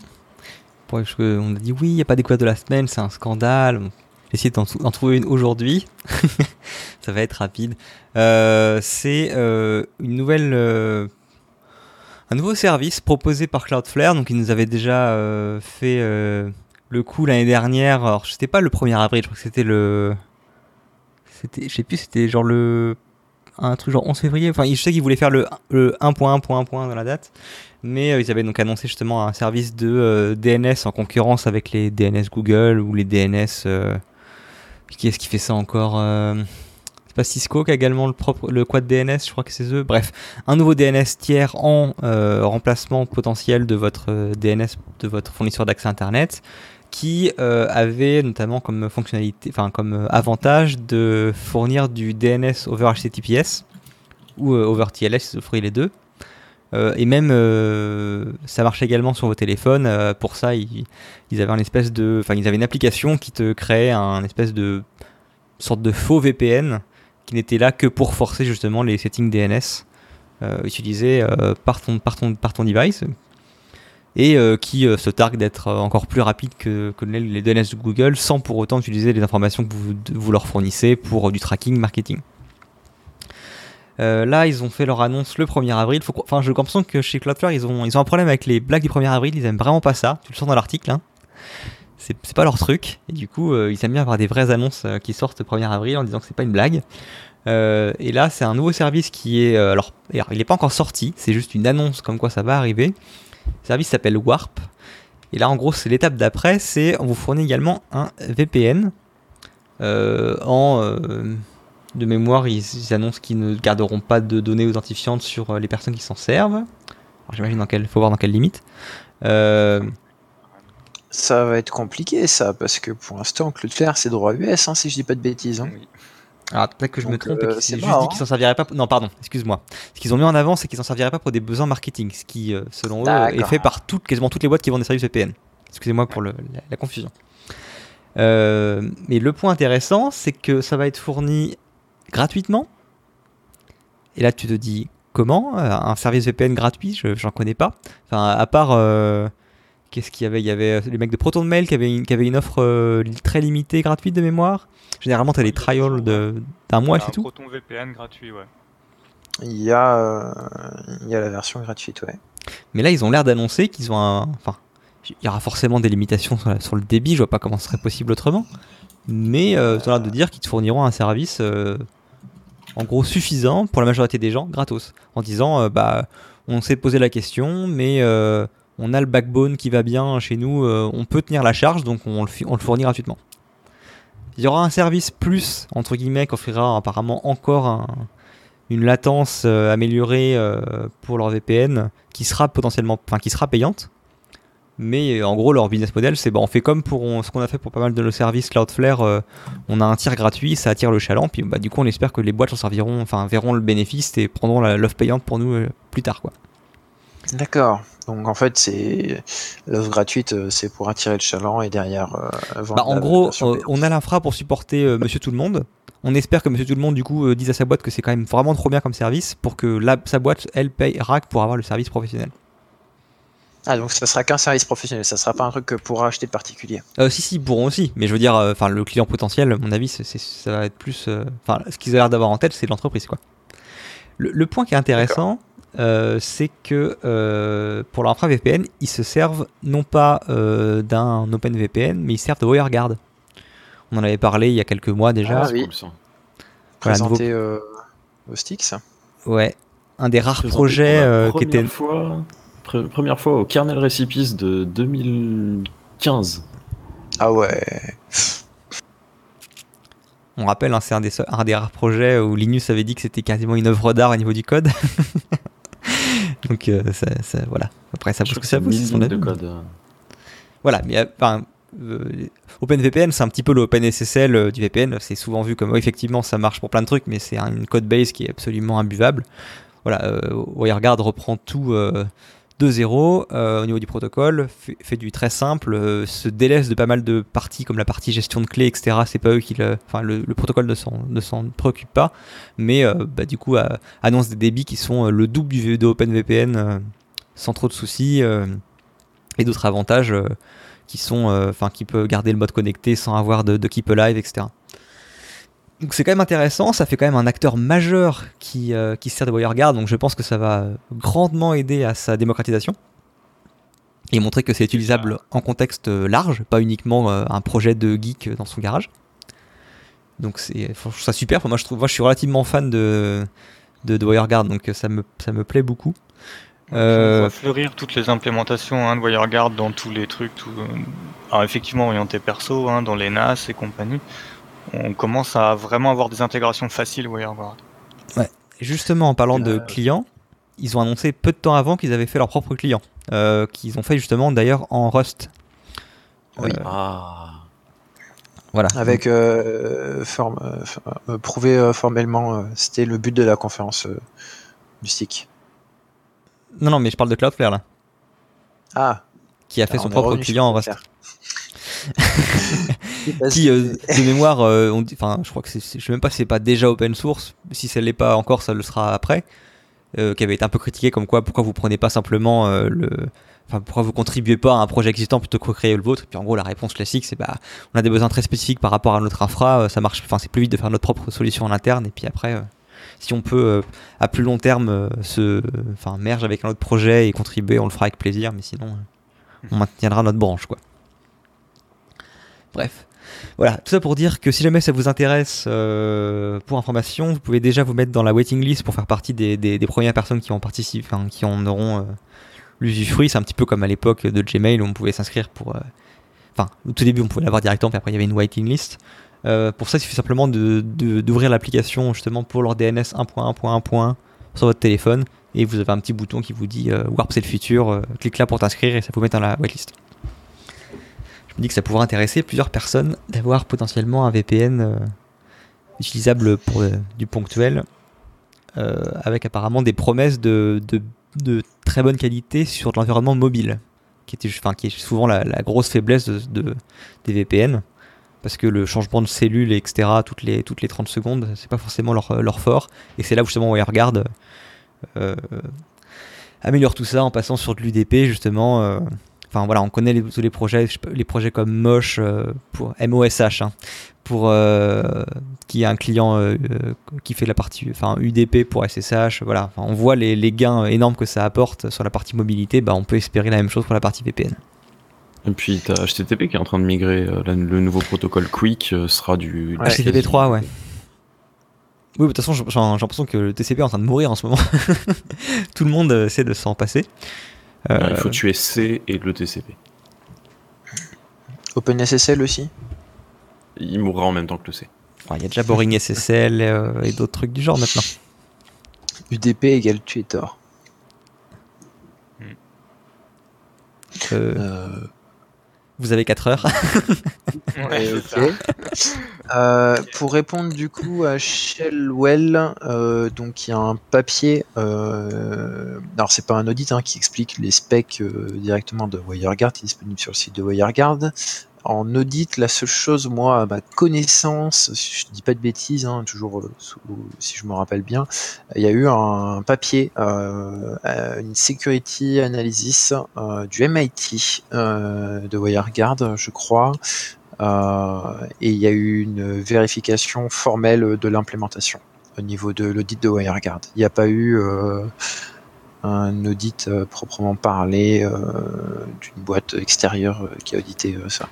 on a dit oui, il n'y a pas de découverte de la semaine, c'est un scandale. J'ai essayé d'en trouver une aujourd'hui. <laughs> Ça va être rapide. Euh, c'est euh, une nouvelle. Euh, un nouveau service proposé par Cloudflare. Donc, ils nous avaient déjà fait le coup l'année dernière. Alors, c'était pas le 1er avril, je crois que c'était le. C'était, je sais plus, c'était genre le un truc genre 11 février. Enfin, je sais qu'ils voulaient faire le, 1.1.1 dans la date, mais euh, ils avaient donc annoncé justement un service de euh, DNS en concurrence avec les DNS Google ou les DNS. Euh, qui est-ce qui fait ça encore C'est pas Cisco qui a également le, propre, le quad DNS, je crois que c'est eux. Bref, un nouveau DNS tiers en remplacement potentiel de votre DNS de votre fournisseur d'accès Internet qui euh, avait notamment comme fonctionnalité, enfin comme euh, avantage de fournir du DNS over HTTPS ou euh, over TLS, ils offraient les deux. et même ça marchait également sur vos téléphones. pour ça, ils, avaient une espèce de, enfin ils avaient une application qui te créait un espèce de sorte de faux VPN qui n'était là que pour forcer justement les settings DNS utilisés par ton, par ton, par ton device et euh, qui euh, se targue d'être euh, encore plus rapide que, les DNS de Google sans pour autant utiliser les informations que vous, leur fournissez pour du tracking marketing. là, ils ont fait leur annonce le 1er avril. enfin, je l'impression que chez Cloudflare, ils ont, un problème avec les blagues du 1er avril. Ils aiment vraiment pas ça. Tu le sens dans l'article. Hein. C'est pas leur truc. Et du coup, ils aiment bien avoir des vraies annonces qui sortent le 1er avril en disant que c'est pas une blague. et là, c'est un nouveau service qui est. alors, il n'est pas encore sorti. C'est juste une annonce comme quoi ça va arriver. Le service s'appelle Warp. Et là, en gros, c'est l'étape d'après, c'est on vous fournit également un VPN. Euh, en euh, de mémoire, ils, annoncent qu'ils ne garderont pas de données authentifiantes sur euh, les personnes qui s'en servent. J'imagine dans quelle, faut voir dans quelle limite. Ça va être compliqué, ça, parce que pour l'instant, Cloudflare, c'est droit US, hein, si je dis pas de bêtises. Hein. Alors peut-être que je me trompe, euh, c'est juste dit qu'ils s'en serviraient pas. Non, pardon, excuse-moi. Ce qu'ils ont mis en avant, c'est qu'ils s'en serviraient pas pour des besoins marketing, ce qui, euh, selon eux, est fait par toutes, quasiment toutes les boîtes qui vendent des services VPN. Excusez-moi pour la, confusion. Euh, mais le point intéressant, c'est que ça va être fourni gratuitement. Et là, tu te dis comment? Un service VPN gratuit Je J'en connais pas. Enfin, à part. euh, Qu'est-ce qu'il y avait? Il y avait les mecs de Proton Mail qui avaient une, qui avaient une offre euh, très limitée, gratuite de mémoire. Généralement, tu as des trials de- d'un mois, Il y a c'est tout? Proton VPN gratuit, ouais. Il y a, euh, il y a la version gratuite, ouais. Mais là, ils ont l'air d'annoncer qu'ils ont un. Enfin, il y aura forcément des limitations sur, la- sur le débit, je vois pas comment ce serait possible autrement. Mais euh, ils ont l'air de dire qu'ils te fourniront un service euh, en gros suffisant pour la majorité des gens, gratos. En disant, euh, bah, on s'est posé la question, mais euh, on a le backbone qui va bien chez nous, euh, on peut tenir la charge, donc on le, fournit gratuitement. Il y aura un service plus, entre guillemets, qui offrira apparemment encore un- une latence euh, améliorée euh, pour leur VPN qui sera potentiellement, enfin qui sera payante. Mais en gros, leur business model, c'est bah, on fait comme pour on- ce qu'on a fait pour pas mal de nos services Cloudflare. on a un tir gratuit, ça attire le chaland. Puis bah, du coup, on espère que les boîtes s'en serviront, enfin verront le bénéfice et prendront l'offre payante pour nous plus tard. D'accord. Donc en fait, c'est l'offre gratuite, euh, c'est pour attirer le chaland et derrière euh, vendre Bah, en gros, euh, on a l'infra pour supporter euh, Monsieur Tout le Monde. On espère que Monsieur Tout le Monde, du coup, dise à sa boîte que c'est quand même vraiment trop bien comme service pour que la, sa boîte, elle, paye RAC pour avoir le service professionnel. Ah donc ça sera qu'un service professionnel, ça sera pas un truc que pourra acheter de particulier. Euh, si, si, pourront aussi. Mais je veux dire, euh, enfin, le client potentiel, à mon avis, c'est, ça va être plus. euh, Enfin, ce qu'ils ont l'air d'avoir en tête, c'est l'entreprise, quoi. Le, le point qui est intéressant, euh, c'est que euh, pour l'infra VPN, ils se servent non pas euh, d'un OpenVPN, mais ils servent de WireGuard. On en avait parlé il y a quelques mois déjà. Ah c'est oui. nouveau- Présenter euh, au Stix. Ouais. Un des rares Présenté projets euh, qui première était. Fois, pre- première fois au Kernel Recipes de 2015. Ah ouais. On rappelle, hein, c'est un un des rares projets où Linus avait dit que c'était quasiment une œuvre d'art au niveau du code. <laughs> Donc, euh, ça, ça- voilà. Après, ça vaut ce que ça vaut, c'est 1000 son avis. euh. Voilà, mais euh, enfin, euh, OpenVPN, c'est un petit peu le OpenSSL euh, du VPN. C'est souvent vu comme, oui, effectivement, ça marche pour plein de trucs, mais c'est un- une code base qui est absolument imbuvable. Voilà, WireGuard reprend tout euh, de zéro euh, au niveau du protocole, fait, du très simple, euh, se délaisse de pas mal de parties comme la partie gestion de clés, etc. C'est pas qui le, protocole ne s'en, préoccupe pas, mais euh, bah, du coup, annonce des débits qui sont le double du de OpenVPN sans trop de soucis et d'autres avantages. qui sont, enfin, qui peut garder le mode connecté sans avoir de keep alive, etc. Donc c'est quand même intéressant, ça fait quand même un acteur majeur qui, euh, qui se sert de WireGuard, donc je pense que ça va grandement aider à sa démocratisation et montrer que c'est utilisable en contexte euh, large, pas uniquement euh, un projet de geek dans son garage. Donc c'est, je trouve ça super. Moi je trouve, moi je suis relativement fan de de, de WireGuard, donc euh, ça me ça me plaît beaucoup. On Euh, voit fleurir toutes les implémentations hein, de WireGuard dans tous les trucs, tout, euh, alors effectivement orienté perso, hein, dans les NAS et compagnie. On commence à vraiment avoir des intégrations faciles WireGuard. Justement, en parlant de Euh, clients, ils ont annoncé peu de temps avant qu'ils avaient fait leur propre client, euh, qu'ils ont fait justement d'ailleurs en Rust. Oui. Euh, Ah. voilà. Avec euh, euh, formellement, euh, c'était le but de la conférence euh, du stick. Non, non, mais je parle de Cloudflare là, Ah, qui a fait alors son propre client en Rust. <laughs> Qui, euh, de mémoire, <laughs> euh, enfin, je crois que c'est, je sais même pas si c'est pas déjà open source. Si ça l'est pas encore, ça le sera après. euh, qui avait été un peu critiqué comme quoi, pourquoi vous prenez pas simplement euh, le, enfin, pourquoi vous contribuez pas à un projet existant plutôt que créer le vôtre? Et puis en gros, la réponse classique, c'est bah, on a des besoins très spécifiques par rapport à notre infra. ça marche, enfin, c'est plus vite de faire notre propre solution en interne. Et puis après, si on peut euh, à plus long terme euh, se, enfin, merge avec un autre projet et contribuer, on le fera avec plaisir. Mais sinon, on maintiendra notre branche, quoi. Bref. Voilà, tout ça pour dire que si jamais ça vous intéresse euh, pour information, vous pouvez déjà vous mettre dans la waiting list pour faire partie des, premières personnes qui en qui en auront euh, l'usufruit. C'est un petit peu comme à l'époque de Gmail où on pouvait s'inscrire pour. euh, Enfin, au tout début on pouvait l'avoir directement, puis après il y avait une waiting list. Pour ça, il suffit simplement d'ouvrir l'application justement pour leur DNS 1.1.1.1 sur votre téléphone et vous avez un petit bouton qui vous dit Warp c'est le futur, clique là pour t'inscrire et ça vous met dans la waitlist. Je me dis que ça pourrait intéresser plusieurs personnes d'avoir potentiellement un VPN euh, utilisable pour euh, du ponctuel, euh, avec apparemment des promesses de, très bonne qualité sur l'environnement mobile, qui, est souvent la, grosse faiblesse de, de- des VPN, parce que le changement de cellule, etc., toutes les, toutes les 30 secondes, c'est pas forcément leur, leur fort, et c'est là où justement WireGuard améliore tout ça en passant sur de l'UDP justement. Enfin voilà, on connaît les, tous les projets, les projets comme Mosh pour MOSH, hein, pour qui est un client qui fait la partie, enfin UDP pour SSH. Voilà, on voit les, les, gains énormes que ça apporte sur la partie mobilité. Bah, on peut espérer la même chose pour la partie VPN. Et puis tu as HTTP qui est en train de migrer, le nouveau protocole Quick sera du... HTTP 3, ouais. Oui, de toute façon, j'ai l'impression que le TCP est en train de mourir en ce moment. <laughs> Tout le monde essaie de s'en passer. Euh, il faut tuer C et le TCP. OpenSSL aussi? Il mourra en même temps que le C. Il y a déjà Boring SSL euh, et d'autres trucs du genre maintenant. UDP égale tuer Tor. Euh, euh vous avez 4 heures. <laughs> Euh, pour répondre du coup à Shellwell, euh, donc il y a un papier, euh, alors c'est pas un audit hein, qui explique les specs euh, directement de WireGuard, qui est disponible sur le site de WireGuard en audit, la seule chose, moi, à ma connaissance, si je dis pas de bêtises, hein, toujours euh, si je me rappelle bien, il y a eu un papier, euh, euh une security analysis du MIT de WireGuard, je crois, et il y a eu une vérification formelle de l'implémentation au niveau de l'audit de WireGuard. Il n'y a pas eu un audit proprement parlé d'une boîte extérieure qui a audité ça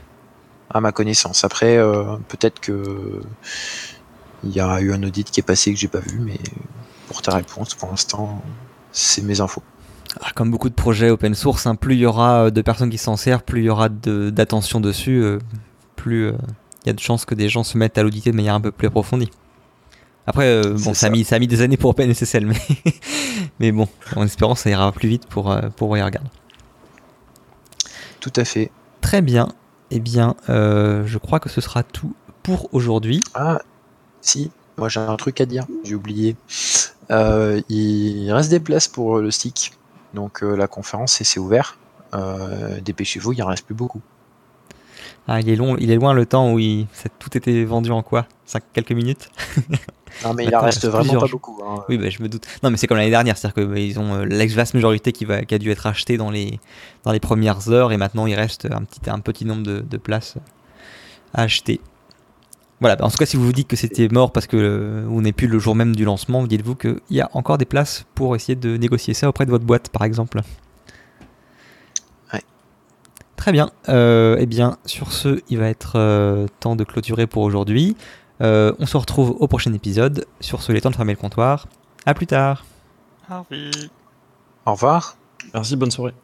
à ma connaissance. Après, euh, peut-être que il y a eu un audit qui est passé que j'ai pas vu, mais pour ta réponse, pour l'instant, c'est mes infos. Ah, comme beaucoup de projets open source, hein, plus il y aura euh, de personnes qui s'en servent, plus il y aura d'attention dessus, euh, plus il y a de chances que des gens se mettent à l'auditer de manière un peu plus approfondie. Après, bon, ça, A mis, ça a mis des années pour OpenSSL, mais, <laughs> mais bon, en espérant ça ira plus vite pour, pour WireGuard. Tout à fait. Très bien. Eh bien, euh, je crois que ce sera tout pour aujourd'hui. Ah, si, moi j'ai un truc à dire, j'ai oublié. Euh, il reste des places pour le stick, donc euh, la conférence c'est ouvert. Dépêchez-vous, il en reste plus beaucoup. Ah, il est long, il est loin le temps où il, tout était vendu en quoi? 5 quelques minutes? <laughs> Non, mais il en reste vraiment pas beaucoup. Hein. Oui, bah, je me doute. Non, mais c'est comme l'année dernière, c'est-à-dire qu'ils ont euh, la vaste majorité qui, va, qui a dû être achetée dans les, dans les premières heures et maintenant il reste un petit, un petit nombre de, places à acheter. Voilà, bah, en tout cas, si vous vous dites que c'était mort parce que euh, vous n'est plus le jour même du lancement, dites-vous qu'il y a encore des places pour essayer de négocier ça auprès de votre boîte, par exemple? Ouais. Très bien. Euh, eh bien, sur ce, il va être temps de clôturer pour aujourd'hui. Euh, on se retrouve au prochain épisode. Sur ce, il est temps de fermer le comptoir. À plus tard. Au revoir. Merci, bonne soirée.